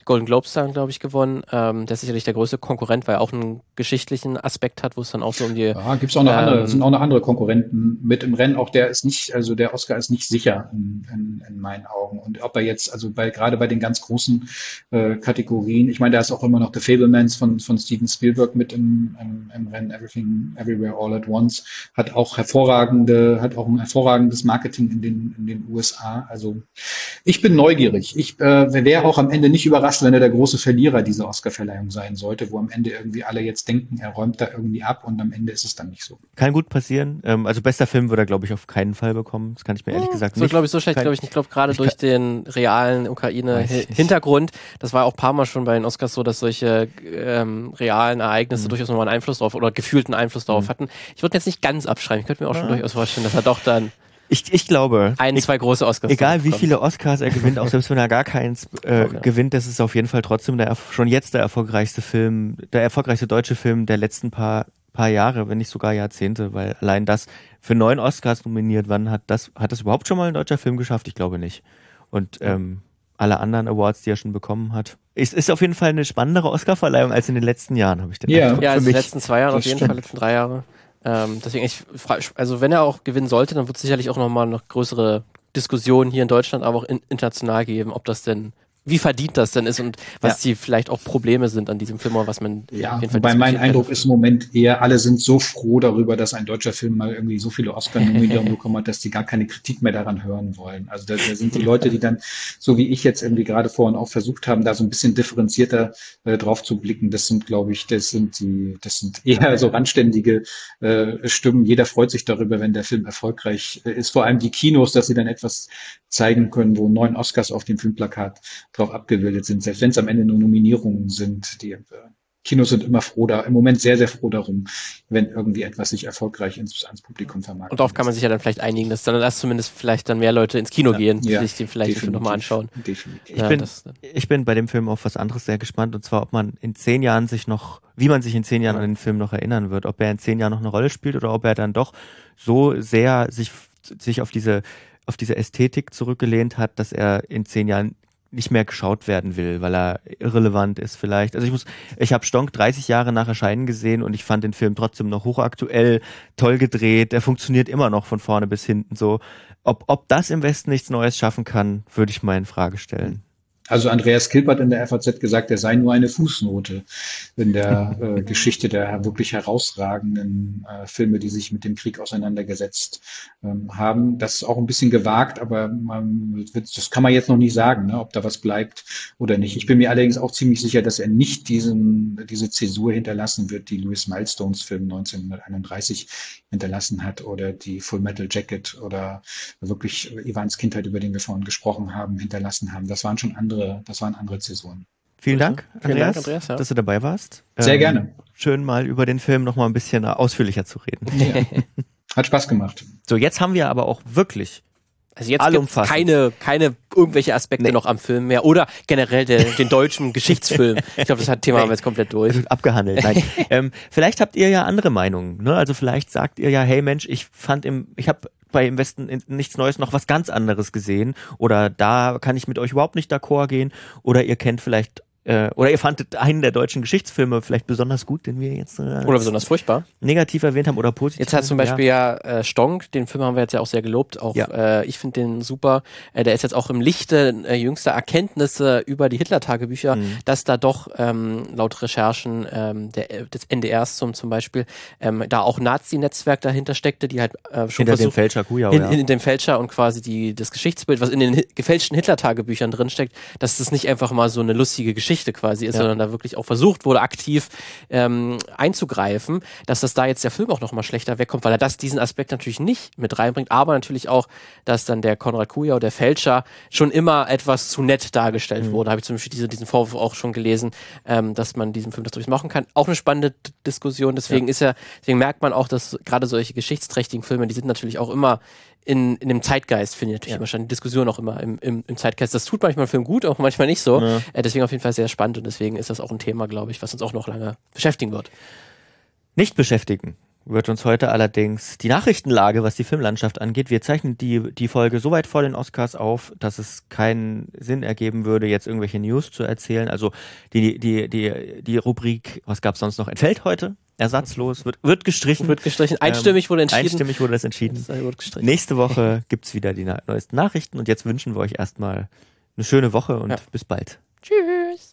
Golden Globes dann, glaube ich, gewonnen. Ähm, der ist sicherlich der größte Konkurrent, weil er auch einen geschichtlichen Aspekt hat, wo es dann auch so um die. Ja, gibt's auch noch ähm, andere, sind auch noch andere Konkurrenten mit im Rennen. Auch der ist nicht, also der Oscar ist nicht sicher in, in, in meinen Augen. Und ob er jetzt, also bei gerade bei den ganz großen äh, Kategorien, ich meine, da ist auch immer noch The Fablemans von, von Steven Spielberg mit im, im, im Rennen, Everything Everywhere All at Once, hat auch hervorragende, hat auch ein hervorragendes Marketing in den, in den USA. Also ich bin neugierig. Ich äh, wäre auch am Ende nicht überrascht, wenn er der große Verlierer dieser Oscarverleihung sein sollte, wo am Ende irgendwie alle jetzt denken, er räumt da irgendwie ab und am Ende ist es dann nicht so. Kann gut passieren. Ähm, also bester Film würde er, glaube ich, auf keinen Fall bekommen. Das kann ich mir ehrlich gesagt so, nicht. So glaube ich, so schlecht glaube ich nicht. Ich glaube gerade durch den realen Ukraine-Hintergrund, das war auch ein paar Mal schon bei den Oscars so, dass solche ähm, realen Ereignisse mhm. durchaus nochmal einen Einfluss darauf oder gefühlten Einfluss darauf mhm. hatten. Ich würde jetzt nicht ganz abschreiben. Ich könnte mir auch schon ja. durchaus vorstellen, dass er doch dann Ich, ich glaube. Ein, zwei große Oscars. Egal wie viele Oscars er gewinnt, auch selbst wenn er gar keins äh, [laughs] okay. gewinnt, das ist auf jeden Fall trotzdem der, schon jetzt der erfolgreichste Film, der erfolgreichste deutsche Film der letzten paar paar Jahre, wenn nicht sogar Jahrzehnte, weil allein das für neun Oscars nominiert, wann hat das, hat das überhaupt schon mal ein deutscher Film geschafft? Ich glaube nicht. Und ähm, alle anderen Awards, die er schon bekommen hat. Es ist auf jeden Fall eine spannendere Oscarverleihung als in den letzten Jahren, habe ich den Ja, Eindruck. ja also in den letzten zwei Jahren auf jeden stimmt. Fall, letzten drei Jahre. Ähm, deswegen, ich also wenn er auch gewinnen sollte, dann wird es sicherlich auch nochmal noch größere Diskussionen hier in Deutschland, aber auch in, international geben, ob das denn wie verdient das denn ist und was ja. die vielleicht auch Probleme sind an diesem Film oder was man ja, auf jeden Fall wobei mein Eindruck ist im Moment eher, alle sind so froh darüber, dass ein deutscher Film mal irgendwie so viele Oscar-Nominierungen bekommen hat, dass die gar keine Kritik mehr daran hören wollen. Also da, da sind die Leute, die dann, so wie ich jetzt irgendwie gerade vorhin auch versucht haben, da so ein bisschen differenzierter äh, drauf zu blicken, das sind, glaube ich, das sind die, das sind eher so randständige äh, Stimmen. Jeder freut sich darüber, wenn der Film erfolgreich äh, ist. Vor allem die Kinos, dass sie dann etwas zeigen können, wo neun Oscars auf dem Filmplakat drauf abgebildet sind, selbst wenn es am Ende nur Nominierungen sind. Die äh, Kinos sind immer froh da, im Moment sehr, sehr froh darum, wenn irgendwie etwas sich erfolgreich ins, ans Publikum vermarktet. Und darauf kann man sich ja dann vielleicht einigen, dass dann erst zumindest vielleicht dann mehr Leute ins Kino ja, gehen, die ja, sich den vielleicht nochmal anschauen. Definitiv. Ich, bin, das, ich bin bei dem Film auf was anderes sehr gespannt, und zwar, ob man in zehn Jahren sich noch, wie man sich in zehn Jahren ja. an den Film noch erinnern wird, ob er in zehn Jahren noch eine Rolle spielt oder ob er dann doch so sehr sich, sich auf diese auf diese Ästhetik zurückgelehnt hat, dass er in zehn Jahren nicht mehr geschaut werden will, weil er irrelevant ist vielleicht. Also ich muss, ich habe Stonk 30 Jahre nach Erscheinen gesehen und ich fand den Film trotzdem noch hochaktuell, toll gedreht, der funktioniert immer noch von vorne bis hinten so. Ob, ob das im Westen nichts Neues schaffen kann, würde ich mal in Frage stellen. Also Andreas Kilpert in der FAZ gesagt, er sei nur eine Fußnote in der [laughs] äh, Geschichte der wirklich herausragenden äh, Filme, die sich mit dem Krieg auseinandergesetzt ähm, haben. Das ist auch ein bisschen gewagt, aber man, das kann man jetzt noch nicht sagen, ne, ob da was bleibt oder nicht. Ich bin mir allerdings auch ziemlich sicher, dass er nicht diesen, diese Zäsur hinterlassen wird, die Louis Milestones Film 1931 hinterlassen hat oder die Full Metal Jacket oder wirklich Ivans Kindheit, über den wir vorhin gesprochen haben, hinterlassen haben. Das waren schon andere andere, das waren andere Zäsuren. Vielen Dank, Andreas, Vielen Dank, Andreas ja. dass du dabei warst. Sehr ähm, gerne. Schön mal über den Film noch mal ein bisschen ausführlicher zu reden. Ja. [laughs] Hat Spaß gemacht. So, jetzt haben wir aber auch wirklich also jetzt gibt keine, keine irgendwelche Aspekte nee. noch am Film mehr oder generell der, den deutschen [laughs] Geschichtsfilm. Ich glaube, das hat Thema nee. haben wir jetzt komplett durch. Abgehandelt. Nein. [laughs] ähm, vielleicht habt ihr ja andere Meinungen. Ne? Also vielleicht sagt ihr ja, hey Mensch, ich fand im, ich habe bei im Westen nichts Neues noch was ganz anderes gesehen. Oder da kann ich mit euch überhaupt nicht d'accord gehen. Oder ihr kennt vielleicht äh, oder ihr fandet einen der deutschen Geschichtsfilme vielleicht besonders gut, den wir jetzt äh, oder besonders furchtbar negativ erwähnt haben oder positiv. Jetzt hast du zum Beispiel ja, ja äh, Stonk, den Film haben wir jetzt ja auch sehr gelobt. Auch ja. äh, ich finde den super. Äh, der ist jetzt auch im Lichte äh, jüngster Erkenntnisse über die Hitler-Tagebücher, mhm. dass da doch ähm, laut Recherchen ähm, der, des NDRs zum zum Beispiel ähm, da auch Nazi-Netzwerk dahinter steckte, die halt äh, schon hinter dem Fälscher Kujau, in, in, in dem Fälscher und quasi die das Geschichtsbild, was in den gefälschten Hitler-Tagebüchern drinsteckt, dass das nicht einfach mal so eine lustige Geschichte Geschichte quasi ist, ja. sondern da wirklich auch versucht wurde, aktiv ähm, einzugreifen, dass das da jetzt der Film auch nochmal schlechter wegkommt, weil er das, diesen Aspekt natürlich nicht mit reinbringt, aber natürlich auch, dass dann der Konrad Kujau, der Fälscher, schon immer etwas zu nett dargestellt mhm. wurde. Habe ich zum Beispiel diese, diesen Vorwurf auch schon gelesen, ähm, dass man diesen Film das durchaus machen kann. Auch eine spannende Diskussion, deswegen ja. ist ja, deswegen merkt man auch, dass gerade solche geschichtsträchtigen Filme, die sind natürlich auch immer in, in dem Zeitgeist finde ich natürlich ja. wahrscheinlich die Diskussion auch immer im, im, im Zeitgeist. Das tut manchmal Film gut, auch manchmal nicht so. Ja. Äh, deswegen auf jeden Fall sehr spannend und deswegen ist das auch ein Thema, glaube ich, was uns auch noch lange beschäftigen wird. Nicht beschäftigen wird uns heute allerdings die Nachrichtenlage, was die Filmlandschaft angeht. Wir zeichnen die, die Folge so weit vor den Oscars auf, dass es keinen Sinn ergeben würde, jetzt irgendwelche News zu erzählen. Also die, die, die, die Rubrik, was gab es sonst noch, entfällt heute ersatzlos, wird, wird gestrichen. Wird gestrichen. Einstimmig wurde entschieden. Einstimmig wurde das entschieden. Das Nächste Woche [laughs] gibt's wieder die neuesten Nachrichten und jetzt wünschen wir euch erstmal eine schöne Woche und ja. bis bald. Tschüss.